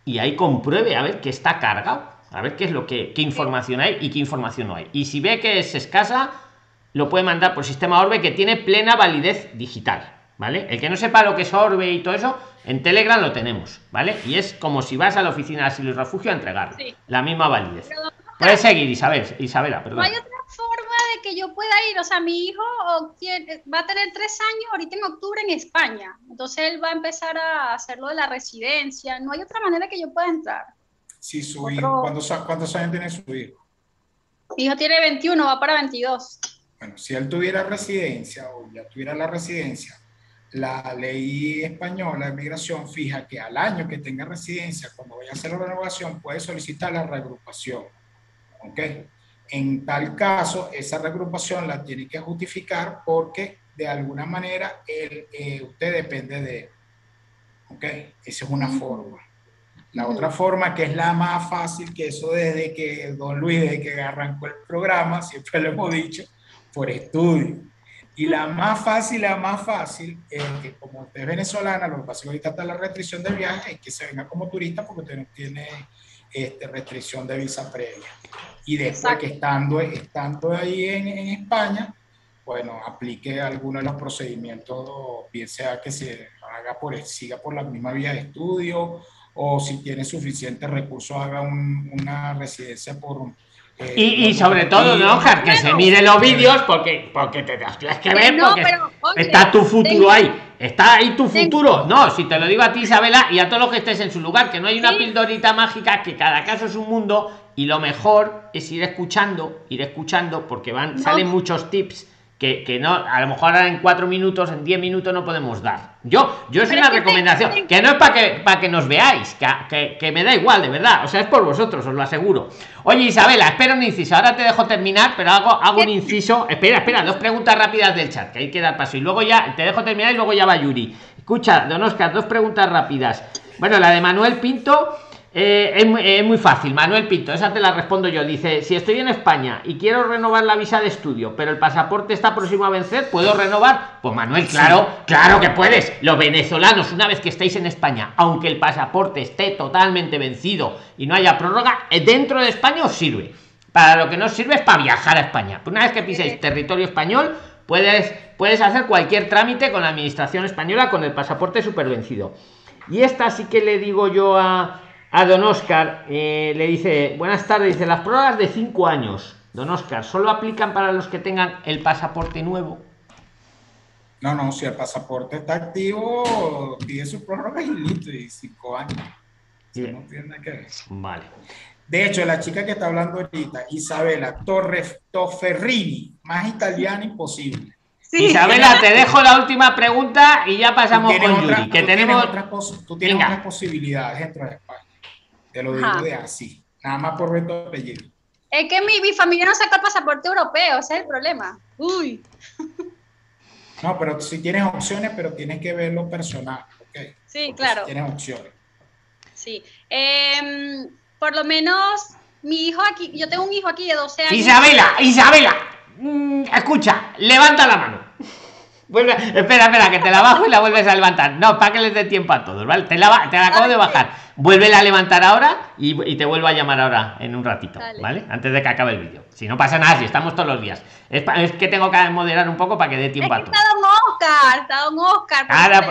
y ahí compruebe a ver qué está cargado, a ver qué es lo que, qué información hay y qué información no hay. Y si ve que es escasa, lo puede mandar por sistema Orbe que tiene plena validez digital. ¿Vale? El que no sepa lo que es Orbe y todo eso, en Telegram lo tenemos, ¿vale? Y es como si vas a la oficina de asilo y refugio a entregarlo. La misma validez. Puedes seguir, Isabel, Isabela, perdón. No hay otra forma de que yo pueda ir. O sea, mi hijo va a tener tres años ahorita en octubre en España. Entonces él va a empezar a hacerlo de la residencia. No hay otra manera que yo pueda entrar. Sí, su hijo. ¿Cuántos, años tiene su hijo? Mi hijo tiene 21, va para 22. Bueno, si él tuviera residencia o ya tuviera la residencia, la ley española de migración fija que al año que tenga residencia, cuando vaya a hacer la renovación, puede solicitar la reagrupación. ¿ok? En tal caso, esa reagrupación la tiene que justificar porque de alguna manera el, eh, usted depende de él. ¿Ok? Esa es una forma. La otra forma, que es la más fácil, que eso desde que Don Luis, desde que arrancó el programa, siempre lo hemos dicho, por estudio. Y la más fácil, la más fácil, es que como usted es venezolana, lo que pasa es que ahorita está la restricción de viaje, es que se venga como turista porque usted no tiene este, restricción de visa previa. Y después que estando, estando ahí en, en, España, bueno, aplique alguno de los procedimientos, bien sea que se haga por, siga por la misma vía de estudio o si tiene suficientes recursos haga una residencia por y, sobre todo, ¿no, Oscar? Que se mire los vídeos porque, porque te das que ver, porque está tu futuro ahí. Está ahí tu futuro. No, si te lo digo a ti, Isabela, y a todos los que estés en su lugar, que no hay una pildorita mágica, que cada caso es un mundo, y lo mejor es ir escuchando, ir escuchando, porque van, salen muchos tips que, no, a lo mejor ahora en cuatro minutos, en diez minutos no podemos dar. Yo, yo es una recomendación, que no es para que, para que nos veáis, que, que, me da igual, de verdad, o sea, es por vosotros, os lo aseguro. Oye, Isabela, espero un inciso, ahora te dejo terminar, pero hago, hago un inciso, espera, espera, dos preguntas rápidas del chat, que hay que dar paso, y luego ya, te dejo terminar y luego ya va Yuri. Escucha, don Oscar, dos preguntas rápidas. Bueno, la de Manuel Pinto eh, es, muy, fácil, Manuel Pinto, esa te la respondo yo. Dice, si estoy en España y quiero renovar la visa de estudio, pero el pasaporte está próximo a vencer, ¿puedo renovar? Pues Manuel, claro, claro que puedes. Los venezolanos, una vez que estéis en España, aunque el pasaporte esté totalmente vencido y no haya prórroga, eh, dentro de España os sirve. Para lo que no sirve es para viajar a España. Una vez que piséis territorio español, puedes, puedes hacer cualquier trámite con la administración española con el pasaporte vencido Y esta sí que le digo yo a a don Oscar eh, le dice, buenas tardes, dice, las pruebas de 5 años, don Oscar, ¿solo aplican para los que tengan el pasaporte nuevo? No, no, si el pasaporte está activo, pide su prórroga y listo, y 5 años. No tiene que ver. Vale. De hecho, la chica que está hablando ahorita, Isabela Torres Tofferrini, más italiana imposible. Isabela, te dejo la última pregunta y ya pasamos con Yuri, que tenemos... tú tienes otras posibilidades dentro de España. Te lo digo de así, nada más por ver tu apellido. Es que mi, mi, familia no saca el pasaporte europeo, ese es el problema. Uy. No, pero si tienes opciones, pero tienes que verlo personal, ¿ok? Sí, claro. tienes opciones. Sí. Em, por lo menos mi hijo aquí, yo tengo un hijo aquí de 12 años. Isabela, Isabela, mm, escucha, levanta la mano. Vuelve, espera, espera, que te la bajo y la vuelves a levantar. No, para que les dé tiempo a todos, ¿vale? Te la, te la acabo de bajar. Vuelve a levantar ahora y, te vuelvo a llamar ahora en un ratito, ¿vale? Antes de que acabe el vídeo. Si no pasa nada, si estamos todos los días. Es, que tengo que moderar un poco para que dé tiempo a todos. Está don Oscar, está don Oscar.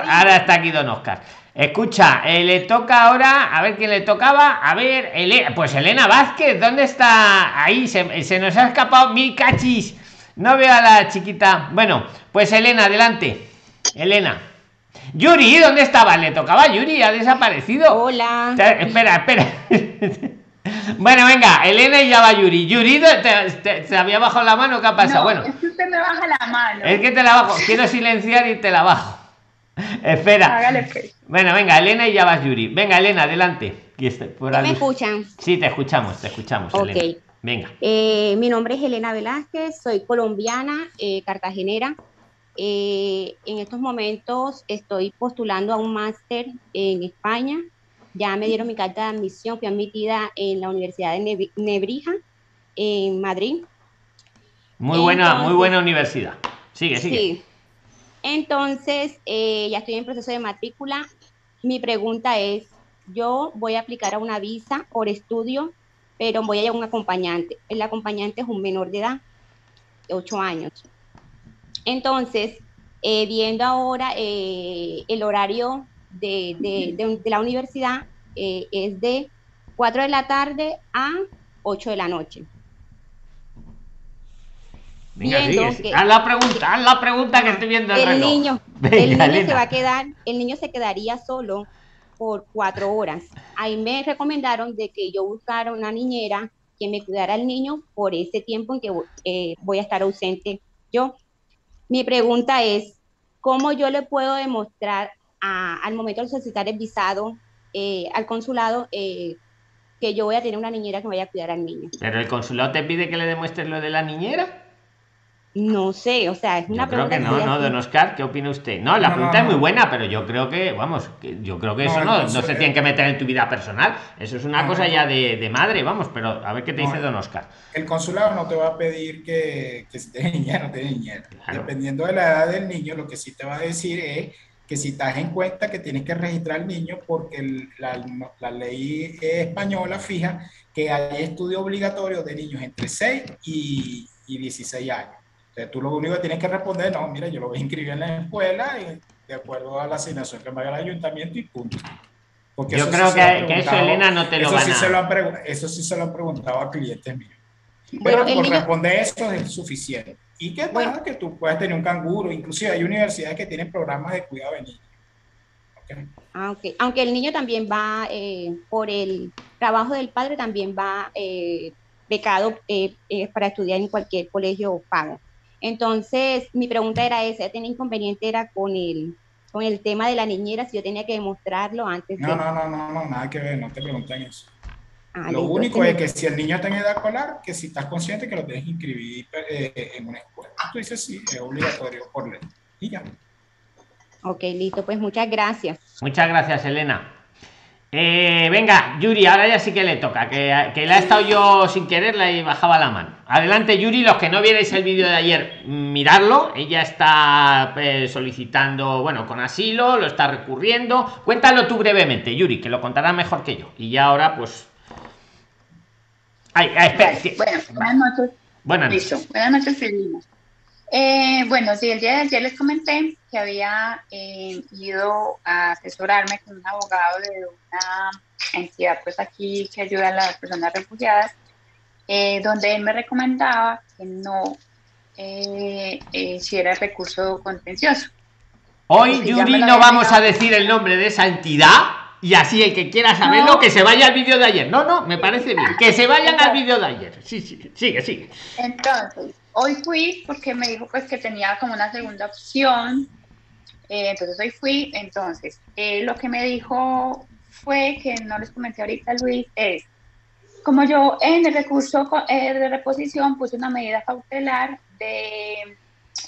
Ahora, está aquí don Oscar. Escucha, eh, le toca ahora, a ver quién le tocaba. A ver, pues Elena Vázquez, ¿dónde está? Ahí se, se nos ha escapado mi cachis. No veo a la chiquita. Bueno, pues Elena, adelante. Elena. Yuri, ¿dónde estaba? Le tocaba a Yuri, ha desaparecido. Hola. Espera, espera. Bueno, venga, Elena y ya va Yuri. Yuri, ¿te, había bajado la mano? ¿Qué ha pasado? bueno, es que usted me baja la mano. Es que te la bajo. Quiero silenciar y te la bajo. Espera. Hágale pues. Bueno, venga, Elena y ya vas Yuri. Venga, Elena, adelante. ¿Me escuchan? Sí, te escuchamos, te escuchamos. Ok. Venga. Eh, mi nombre es Elena Velázquez, soy colombiana, eh, cartagenera. Eh, en estos momentos estoy postulando a un máster en España. Ya me dieron mi carta de admisión, fui admitida en la Universidad de Nebrija, en Madrid. Muy buena, muy buena universidad. Sigue, sigue. Sí. Entonces, ya estoy en proceso de matrícula. Mi pregunta es, yo voy a aplicar a una visa por estudio, pero voy a llevar un acompañante. El acompañante es un menor de edad, de 8 años. Entonces, eh, viendo ahora eh, el horario de, la universidad, eh, es de 4 de la tarde a 8 de la noche. Venga, haz la pregunta, haz la pregunta que estoy viendo el, niño, el niño se va a quedar, el niño se quedaría solo por cuatro horas. Ahí me recomendaron de que yo buscara una niñera que me cuidara al niño por ese tiempo en que eh, voy a estar ausente yo. Mi pregunta es, ¿cómo yo le puedo demostrar al momento de solicitar el visado eh, al consulado eh, que yo voy a tener una niñera que me vaya a cuidar al niño? ¿Pero el consulado te pide que le demuestres lo de la niñera? No sé, o sea, es una yo creo que no, no, don Oscar, ¿qué opina usted? No, la pregunta es muy buena, pero yo creo que, vamos, yo creo que eso no, no se tiene que meter en tu vida personal. Eso es una cosa ya de, madre, vamos, pero a ver qué te dice don Oscar. El consulado no te va a pedir que, que si te niñera no te niñera. Dependiendo de la edad del niño, lo que sí te va a decir es que si estás en cuenta que tienes que registrar al niño porque la, la, ley española fija que hay estudio obligatorio de niños entre 6 y, y 16 años tú lo único que tienes que responder, no, mira, yo lo voy a inscribir en la escuela y de acuerdo a la asignación que me haga el ayuntamiento y punto. Porque yo creo que, eso Elena no te lo eso sí Se lo han eso sí se lo han preguntado a clientes míos. Pero por responder eso es suficiente. Y qué bueno. que tú puedes tener un canguro, inclusive hay universidades que tienen programas de cuidado de niños. Ah, Aunque el niño también va, eh, por el trabajo del padre, también va eh, becado eh, para estudiar en cualquier colegio pago. Entonces, mi pregunta era esa, ¿tiene inconveniente era con el, con el tema de la niñera, si yo tenía que demostrarlo antes no, No, no, no, no, nada que ver, no te preguntan eso. Ah, lo único es que si el niño está en edad escolar, que si estás consciente que lo tienes que inscribir eh, en una escuela. Tú dices sí, es obligatorio por ley. Y ya. Ok, listo, pues muchas gracias. Muchas gracias, Elena. Eh, venga, Yuri, ahora ya sí que le toca, que, que la he estado yo sin quererla y bajaba la mano. Adelante, Yuri, los que no vierais el vídeo de ayer, miradlo. Ella está eh, solicitando, bueno, con asilo, lo está recurriendo. Cuéntalo tú brevemente, Yuri, que lo contará mejor que yo. Y ya ahora, pues. Ay, espera. Bueno, buenas noches. Buenas noches. Buenas noches, eh, bueno, sí, el día de ayer les comenté que había eh, ido a asesorarme con un abogado de una entidad, pues aquí que ayuda a las personas refugiadas, eh, donde él me recomendaba que no hiciera recurso contencioso. Hoy, Yuri, no vamos a decir el nombre de esa entidad y así el que quiera saberlo, que se vaya al vídeo de ayer. No, no, me parece bien. Que se vayan al vídeo de ayer. Sí, sí, sigue, sigue. Entonces, Hoy fui porque me dijo pues que tenía como una segunda opción. Eh, entonces hoy fui. Entonces, eh, lo que me dijo fue que no les comenté ahorita, Luis, es como yo en el recurso eh, de reposición puse una medida cautelar de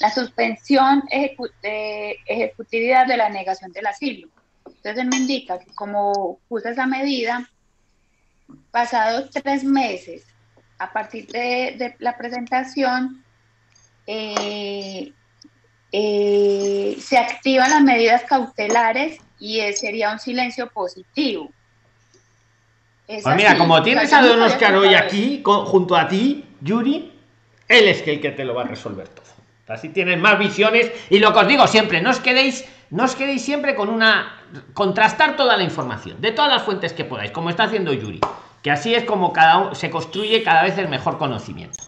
la suspensión de ejecutividad de la negación del asilo. Entonces él me indica que como puse esa medida, pasados tres meses a partir de, la presentación, eh, eh, se activan las medidas cautelares y sería un silencio positivo. pues mira, como tienes a Don Oscar hoy aquí, junto a ti, Yuri, él es el que te lo va a resolver todo. Así tienes más visiones y lo que os digo siempre, no os quedéis, no os quedéis siempre con una contrastar toda la información de todas las fuentes que podáis, como está haciendo Yuri que así es como cada uno se construye cada vez el mejor conocimiento.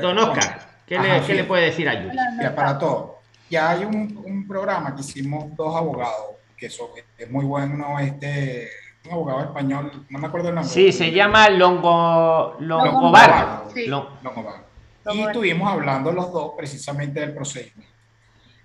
Don Oscar, ¿qué, le, puede decir a Yuri? para todo. Ya hay un, programa que hicimos dos abogados, que es muy bueno, este, un abogado español, no me acuerdo el nombre. Sí, se llama Longo, Longobar. Longobar, Sí. Lo- Longobar. Y estuvimos hablando los dos precisamente del procedimiento.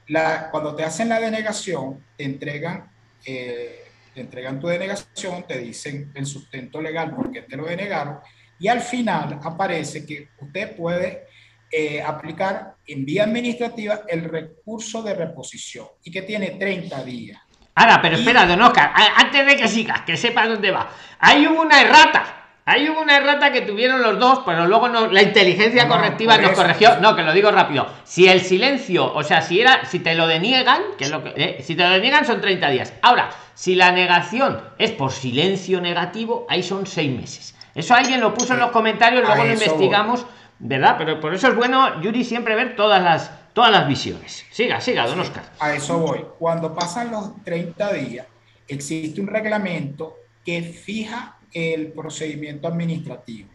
La, cuando te hacen la denegación, te entregan, eh, te entregan tu denegación, te dicen el sustento legal por qué te lo denegaron, y al final aparece que usted puede eh, aplicar en vía administrativa el recurso de reposición y que tiene 30 días. Ahora, pero espera, don Oscar, antes de que sigas, que sepa dónde va. Hubo una errata. Hubo una errata que tuvieron los dos, pero luego no, la inteligencia No, correctiva nos corrigió. No, que lo digo rápido. Si el silencio, o sea, si era, si te lo deniegan, que es lo que, eh, si te lo deniegan son 30 días. Ahora, si la negación es por silencio negativo, ahí son 6 meses. Eso alguien lo puso en los comentarios, luego lo investigamos, ¿verdad? Pero por eso es bueno, Yuri, siempre ver todas las, todas las visiones. Siga, siga, don Oscar. A eso voy. Cuando pasan los 30 días, existe un reglamento que fija el procedimiento administrativo.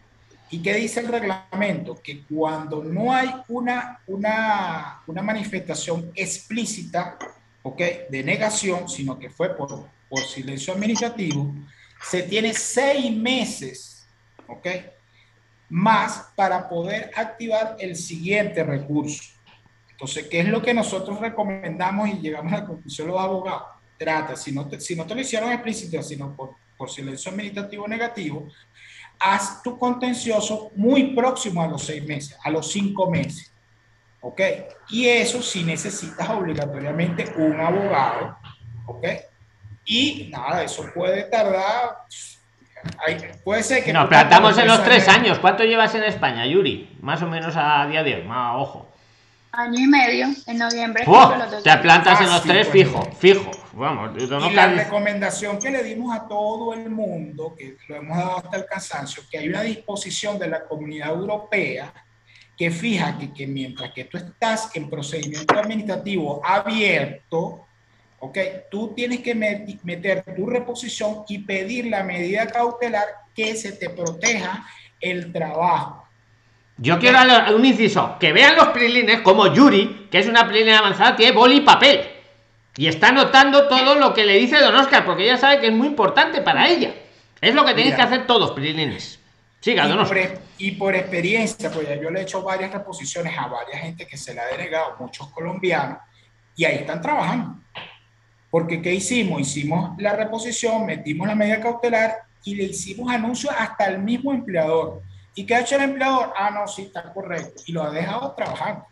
¿Y qué dice el reglamento? Que cuando no hay una, una, una manifestación explícita, ¿ok? De negación, sino que fue por, por silencio administrativo, se tiene seis meses, ¿ok? Más para poder activar el siguiente recurso. Entonces, ¿qué es lo que nosotros recomendamos y llegamos a la conclusión los abogados? Trata, si no te, si no te lo hicieron explícito, sino por, por silencio administrativo negativo, haz tu contencioso muy próximo a los seis meses, a los cinco meses. ¿Ok? Y eso si necesitas obligatoriamente un abogado. ¿Ok? Y nada, eso puede tardar. hay- puede ser que. Nos tú plantamos en los tres años. ¿Cuánto llevas en España, Yuri? Más o menos a día de hoy. Más, ojo. Año y medio, en noviembre. Dos Te plantas en los tres fijo, fijo. Vamos, don Y la recomendación que le dimos a todo el mundo, que lo hemos dado hasta el cansancio, que hay una disposición de la comunidad europea que fija que, que mientras que tú estás en procedimiento administrativo abierto, ¿ok? Tú tienes que met- meter tu reposición y pedir la medida cautelar que se te proteja el trabajo. Yo quiero un inciso, que vean los prilines como Yuri, que es una prilina avanzada, tiene boli y papel. Y está anotando todo lo que le dice don Oscar, porque ella sabe que es muy importante para ella. Es lo que tenéis Mira. que hacer todos, prilines. Siga, y, don por, Oscar. e- y por experiencia, pues ya yo le he hecho varias reposiciones a varias gente que se la ha denegado, muchos colombianos, y ahí están trabajando. Porque ¿qué hicimos? Hicimos la reposición, metimos la medida cautelar y le hicimos anuncios hasta el mismo empleador. ¿Y qué ha hecho el empleador? Ah, no, sí, está correcto. Y lo ha dejado trabajando.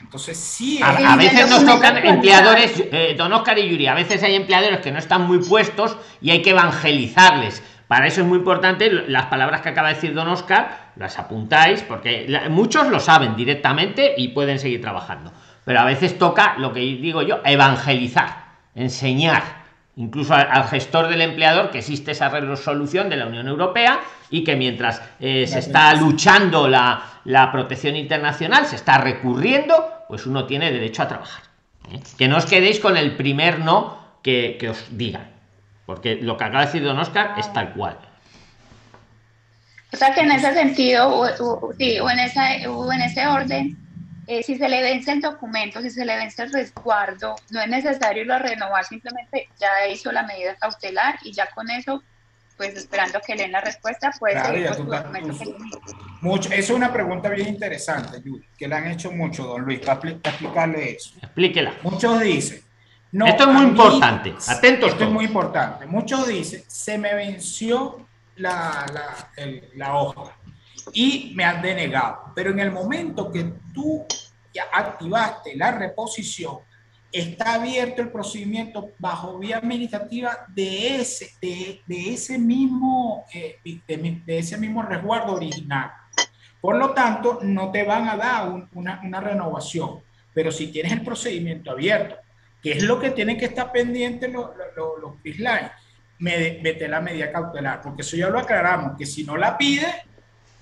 Entonces, sí. A, es- a veces nos tocan empleadores, eh, don Oscar y Yuri, a veces hay empleadores que no están muy puestos y hay que evangelizarles. Para eso es muy importante las palabras que acaba de decir don Oscar, las apuntáis, porque la- muchos lo saben directamente y pueden seguir trabajando. Pero a veces toca, lo que digo yo, evangelizar, enseñar, incluso al, al gestor del empleador que existe esa resolución de la Unión Europea y que mientras eh, se está luchando la, la protección internacional, se está recurriendo, pues uno tiene derecho a trabajar. ¿eh? Que no os quedéis con el primer no que, que os digan. Porque lo que acaba de decir don Oscar es tal cual. O sea que en ese sentido, o, o- sí, o en, esa, o en ese orden, eh, si se le vence el documento, si se le vence el resguardo, no es necesario lo renovar, simplemente ya hizo la medida cautelar y ya con eso, pues esperando que leen la respuesta, puede Claro, seguir con que- mucho, es una pregunta bien interesante, Yuri, que le han hecho mucho, don Luis, para expli- para explicarle eso. Explíquela. Muchos dicen. No, Esto es muy mí- importante, atentos Esto es muy importante. Muchos dicen, se me venció la, la, el- la hoja y me han denegado. Pero en el momento que tú activaste la reposición, está abierto el procedimiento bajo vía administrativa de ese, de, de ese, mismo, eh, de, de ese mismo resguardo original. Por lo tanto, no te van a dar un- una, una renovación. Pero si tienes el procedimiento abierto, que es lo que tienen que estar pendientes los, los, los me- mete la medida cautelar, porque eso ya lo aclaramos, que si no la pide,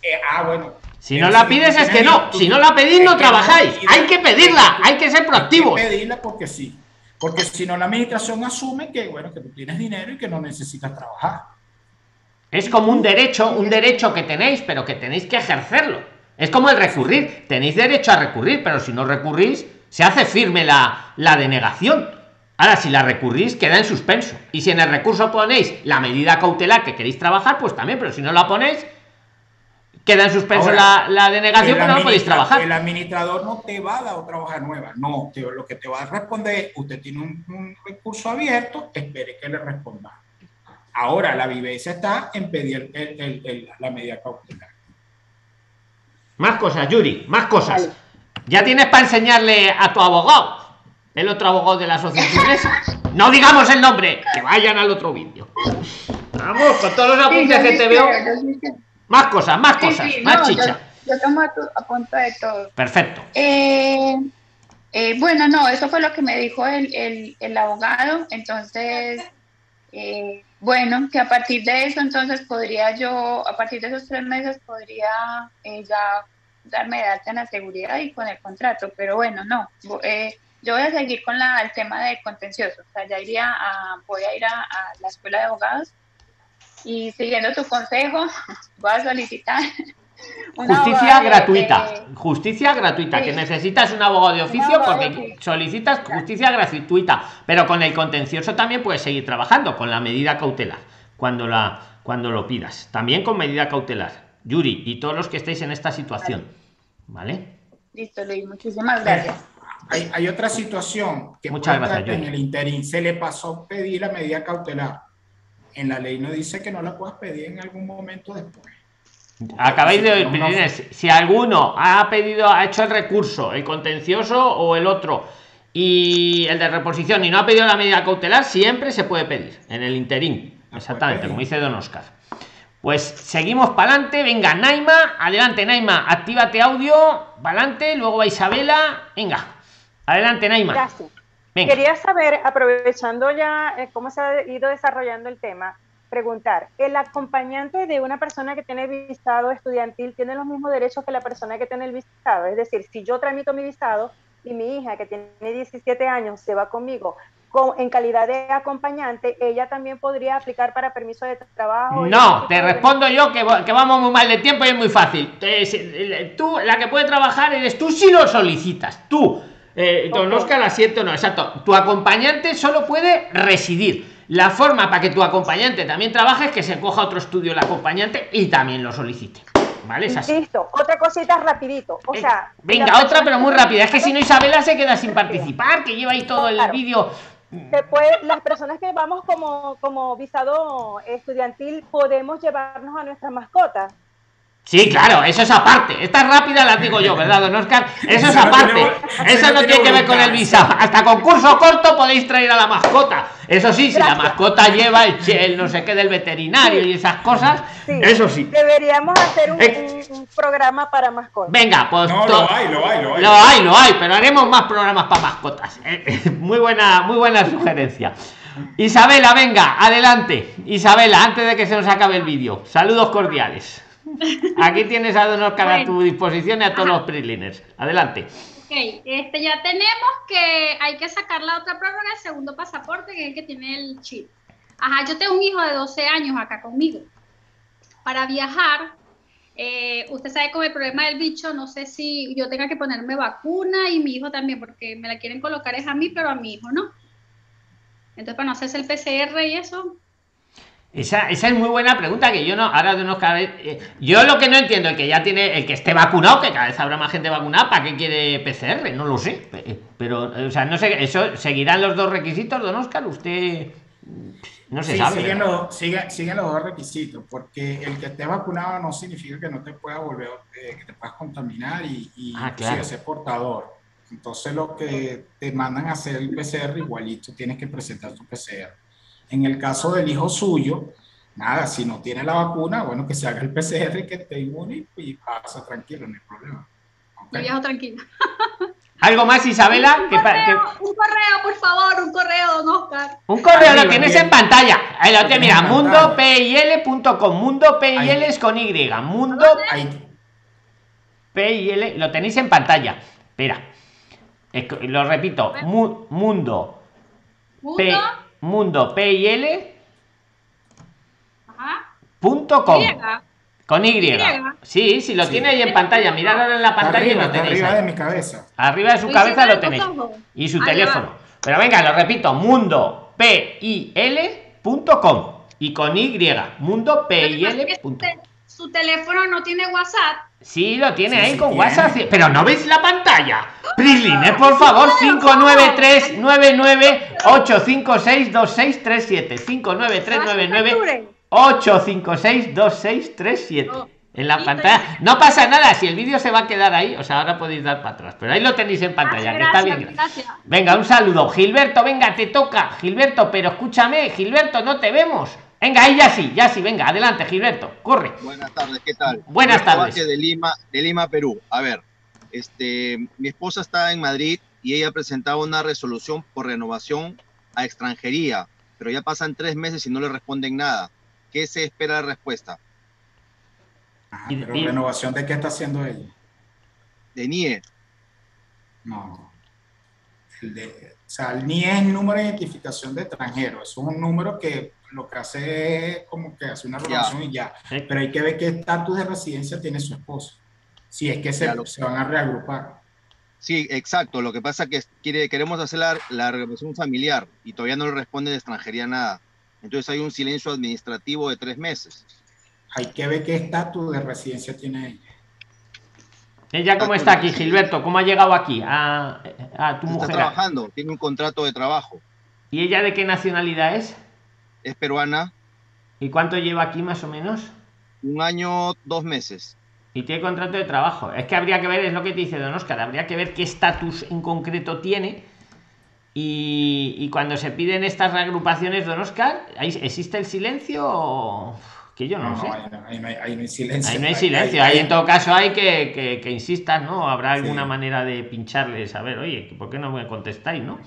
eh, ah, bueno. Si no la pides es que no. Si no la pedís no trabajáis. Hay que pedirla. Hay que ser proactivos. Hay que pedirla porque sí. Porque si no, la administración asume que, bueno, que tú tienes dinero y que no necesitas trabajar. Es como un derecho, un derecho que tenéis, pero que tenéis que ejercerlo. Es como el recurrir. Tenéis derecho a recurrir, pero si no recurrís, se hace firme la, la denegación. Ahora, si la recurrís, queda en suspenso. Y si en el recurso ponéis la medida cautelar que queréis trabajar, pues también, pero si no la ponéis, queda en suspenso la, la, denegación, pero no podéis trabajar. El administrador no te va a dar otra hoja nueva, no, lo que te va a responder, usted tiene un, recurso abierto, espere que le responda. Ahora, la vivencia está en pedir la medida cautelar. Más cosas, Yuri, más cosas. Ya tienes para enseñarle a tu abogado, el otro abogado de la asociación No digamos el nombre, que vayan al otro vídeo. Vamos, con todos los apuntes que te veo. Más cosas, más cosas, más chicha. Yo, tomo a, de todo. Perfecto. Eh, eh, bueno, no, eso fue lo que me dijo el, el, abogado. Entonces, eh, bueno, que a partir de eso, entonces podría yo, a partir de esos tres meses, podría ya darme de alta en la seguridad y con el contrato. Pero bueno, no. yo voy a seguir con la, el tema de contencioso. O sea, ya iría a, voy a ir a la escuela de abogados y siguiendo tu consejo, voy a solicitar justicia gratuita. Justicia gratuita, que necesitas un abogado de oficio porque solicitas justicia gratuita, pero con el contencioso también puedes seguir trabajando con la medida cautelar cuando la cuando lo pidas. También con medida cautelar. Yuri y todos los que estéis en esta situación. ¿Vale? Listo, Luis, muchísimas gracias. Hay, otra situación que Muchas gracias, en el interín se le pasó pedir la medida cautelar en la ley no dice que no la puedas pedir en algún momento después. Acabáis de oír, si alguno ha pedido, ha hecho el recurso, el contencioso o el otro, y el de reposición y no ha pedido la medida cautelar, siempre se puede pedir en el interín. Exactamente, como dice Don Oscar. Pues seguimos para adelante. Venga, Naima, adelante, Naima, actívate audio, para adelante, luego va Isabela. Venga, adelante, Naima. Gracias. Quería saber, aprovechando ya eh, cómo se ha ido desarrollando el tema, preguntar, ¿el acompañante de una persona que tiene visado estudiantil tiene los mismos derechos que la persona que tiene el visado? Es decir, si yo tramito mi visado y mi hija que tiene 17 años se va conmigo con, en calidad de acompañante, ella también podría aplicar para permiso de trabajo. No, te respondo yo que, que, vamos muy mal de tiempo y es muy fácil. Tú, la que puede trabajar eres tú si lo solicitas. Tú eh, don Oscar, asiento no, exacto. Tu acompañante solo puede residir. La forma para que tu acompañante también trabaje es que se coja otro estudio el acompañante y también lo solicite. ¿Vale? Es Listo. Otra cosita rapidito. O eh, sea, venga, otra pero muy rápida. Es que si no Isabela se queda sin participar, que lleva ahí todo el vídeo. Después, las personas que vamos como, como visado estudiantil podemos llevarnos a nuestras mascotas. Sí, claro, eso es aparte. Esta rápida la digo yo, ¿verdad, don Oscar? Eso es aparte. Eso no tiene que ver con el visado. Hasta concurso corto podéis traer a la mascota. Eso sí, si la mascota lleva el, no sé qué del veterinario y esas cosas, eso sí. Deberíamos hacer un, programa para mascotas. Venga, pues. No, lo hay, lo hay, lo hay. Lo hay, lo hay, pero haremos más programas para mascotas. Eh, eh, muy buena, muy buena sugerencia. Isabela, venga, adelante. Isabela, antes de que se nos acabe el vídeo. Saludos cordiales. Aquí tienes a Don Oscar a tu disposición y a todos los preliners. Adelante. Ok, este, ya tenemos que hay que sacar la otra prórroga, el segundo pasaporte, que es el que tiene el chip. Ajá, yo tengo un hijo de 12 años acá conmigo. Para viajar, eh, usted sabe con el problema del bicho, no sé si yo tenga que ponerme vacuna y mi hijo también, porque me la quieren colocar es a mí, pero a mi hijo no. Entonces, para no hacerse el PCR y eso, esa, esa, es muy buena pregunta que yo no, ahora de unos cada vez, eh, yo lo que no entiendo, el que ya tiene, el que esté vacunado, que cada vez habrá más gente vacunada, ¿para qué quiere PCR? No lo sé, pero, o sea, no sé, eso, ¿seguirán los dos requisitos, don Oscar? Usted no se sabe. Siguen los, siguen, los dos requisitos, porque el que esté vacunado no significa que no te pueda volver, eh, que te puedas contaminar y, y ah, ser portador. Entonces lo que te mandan a hacer el PCR igualito, tienes que presentar tu PCR. En el caso del hijo suyo, nada, si no tiene la vacuna, bueno, que se haga el PCR, que esté inmune y pasa tranquilo, no hay problema. Okay. tranquilo. ¿Algo más, Isabela? Un correo, un correo, por favor, un correo, don Oscar. Un correo lo tienes en pantalla. Ahí lo tienes, mira, mundopil.com. Mundo PIL es con Y. Mundo PIL, lo tenéis en pantalla. Espera. Lo repito. mundo. Mundo mundo P y L punto com. Con Y. Sí, sí, lo tiene ahí en pantalla. Mirad ahora en la pantalla y lo tenéis. Arriba de mi cabeza. Arriba de su cabeza lo tenéis. Y su teléfono. Pero venga, lo repito, mundo pil.com y con Y, mundo pil.com. Su teléfono no tiene WhatsApp. Sí, lo tiene ahí con WhatsApp, pero no veis la pantalla. Prislines, por favor, 59399 856 2637 59399 856 2637 en la pantalla. No pasa nada, si el vídeo se va a quedar ahí, o sea, ahora podéis dar para atrás, pero ahí lo tenéis en pantalla, que está bien. Venga, un saludo. Gilberto, venga, te toca. Gilberto, pero escúchame, Gilberto, no te vemos. Venga, ahí ya sí, ya sí, venga, adelante, Gilberto, corre. Buenas tardes, ¿qué tal? Buenas tardes. De Lima, de Lima, Perú. A ver, este, mi esposa está en Madrid y ella ha presentado una resolución por renovación a extranjería, pero ya pasan tres meses y no le responden nada. ¿Qué se espera de respuesta? Ah, pero renovación de qué está haciendo ella? De NIE. No. El de, o sea, el NIE es el número de identificación de extranjero. es un número que lo que hace es como que hace una renovación y ya. Pero hay que ver qué estatus de residencia tiene su esposo. Si es que se, se van a reagrupar. Sí, exacto. Lo que pasa es que quiere, queremos hacer la, la familiar y todavía no le responde de extranjería nada. Entonces hay un silencio administrativo de tres meses. Hay que ver qué estatus de residencia tiene ella. ¿Ella cómo está aquí, Gilberto? ¿Cómo ha llegado aquí a, a tu mujer? Está trabajando, tiene un contrato de trabajo. ¿Y ella de qué nacionalidad es? Es peruana. ¿Y cuánto lleva aquí más o menos? Un año, dos meses. Y tiene contrato de trabajo. Es que habría que ver, es lo que te dice Don Oscar, habría que ver qué estatus en concreto tiene. Y, cuando se piden estas reagrupaciones, Don Oscar, ¿existe el silencio? Que yo no, sé. Ahí no, hay, silencio. Ahí no hay silencio. Ahí, en todo caso hay que, que, que insistan, ¿no? Habrá alguna manera de pincharles. A ver, oye, ¿por qué no me contestáis, no?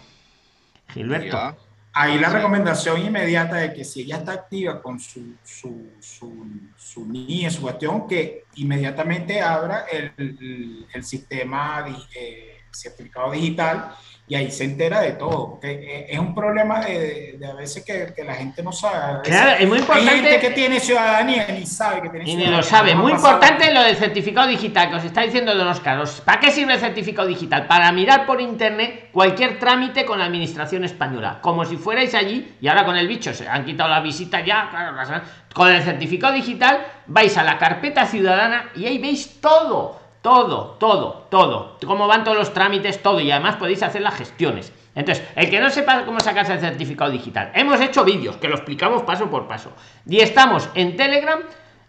Gilberto. Ahí la recomendación inmediata de que si ella está activa con su, su, su, su NIE, su cuestión, que inmediatamente abra el, el, sistema de, eh, certificado digital y ahí se entera de todo. Eh, es un problema de, a veces que, la gente no sabe. Claro, es muy importante. Hay gente que tiene ciudadanía y ni sabe que tiene ciudadanía. Y ni lo sabe. Muy importante lo del certificado digital que os está diciendo Don Oscar. ¿Para qué sirve el certificado digital? Para mirar por internet cualquier trámite con la administración española. Como si fuerais allí y ahora con el bicho se han quitado la visita ya. Claro, con el certificado digital vais a la carpeta ciudadana y ahí veis todo todo, todo, todo. Cómo van todos los trámites, todo. Y además podéis hacer las gestiones. Entonces, el que no sepa cómo sacarse el certificado digital, hemos hecho vídeos que lo explicamos paso por paso. Y estamos en Telegram,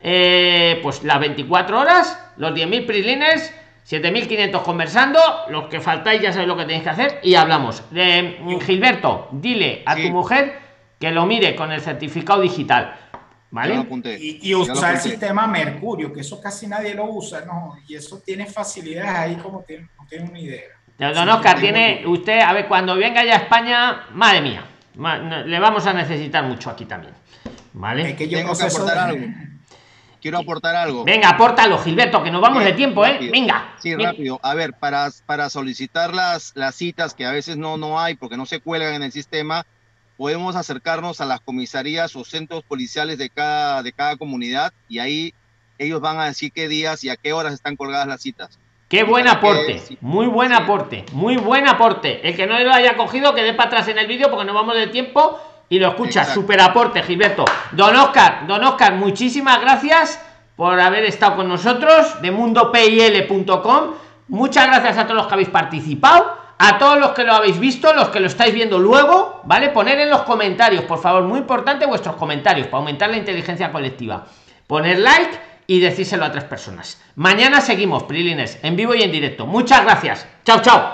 eh, pues las 24 horas, los 10.000 prislines, 7.500 conversando, los que faltáis ya sabéis lo que tenéis que hacer y hablamos. de Gilberto, dile a tu mujer que lo mire con el certificado digital. ¿Vale? Y, usar el sistema Mercurio, que eso casi nadie lo usa, ¿no? Y eso tiene facilidades ahí como tiene, no tiene una idea. Don Oscar, tiene usted, a ver, cuando venga ya a España, madre mía, le vamos a necesitar mucho aquí también. ¿Vale? que Tengo que aportar algo. Quiero aportar algo. Venga, apórtalo, Gilberto, que nos vamos de tiempo, ¿eh? Venga. Sí, rápido. A ver, para, para solicitar las, las citas que a veces no, no hay porque no se cuelgan en el sistema, podemos acercarnos a las comisarías o centros policiales de cada, de cada comunidad y ahí ellos van a decir qué días y a qué horas están colgadas las citas. Qué buen aporte, muy buen aporte, muy buen aporte. El que no lo haya cogido, que dé para atrás en el vídeo porque no vamos de tiempo y lo escucha. Super aporte, Gilberto. Don Oscar, don Oscar, muchísimas gracias por haber estado con nosotros de mundopil.com. Muchas gracias a todos los que habéis participado a todos los que lo habéis visto, los que lo estáis viendo luego, ¿vale? Poner en los comentarios, por favor, muy importante vuestros comentarios para aumentar la inteligencia colectiva. Poner like y decírselo a tres personas. Mañana seguimos, Prilines, en vivo y en directo. Muchas gracias. Chao, chao.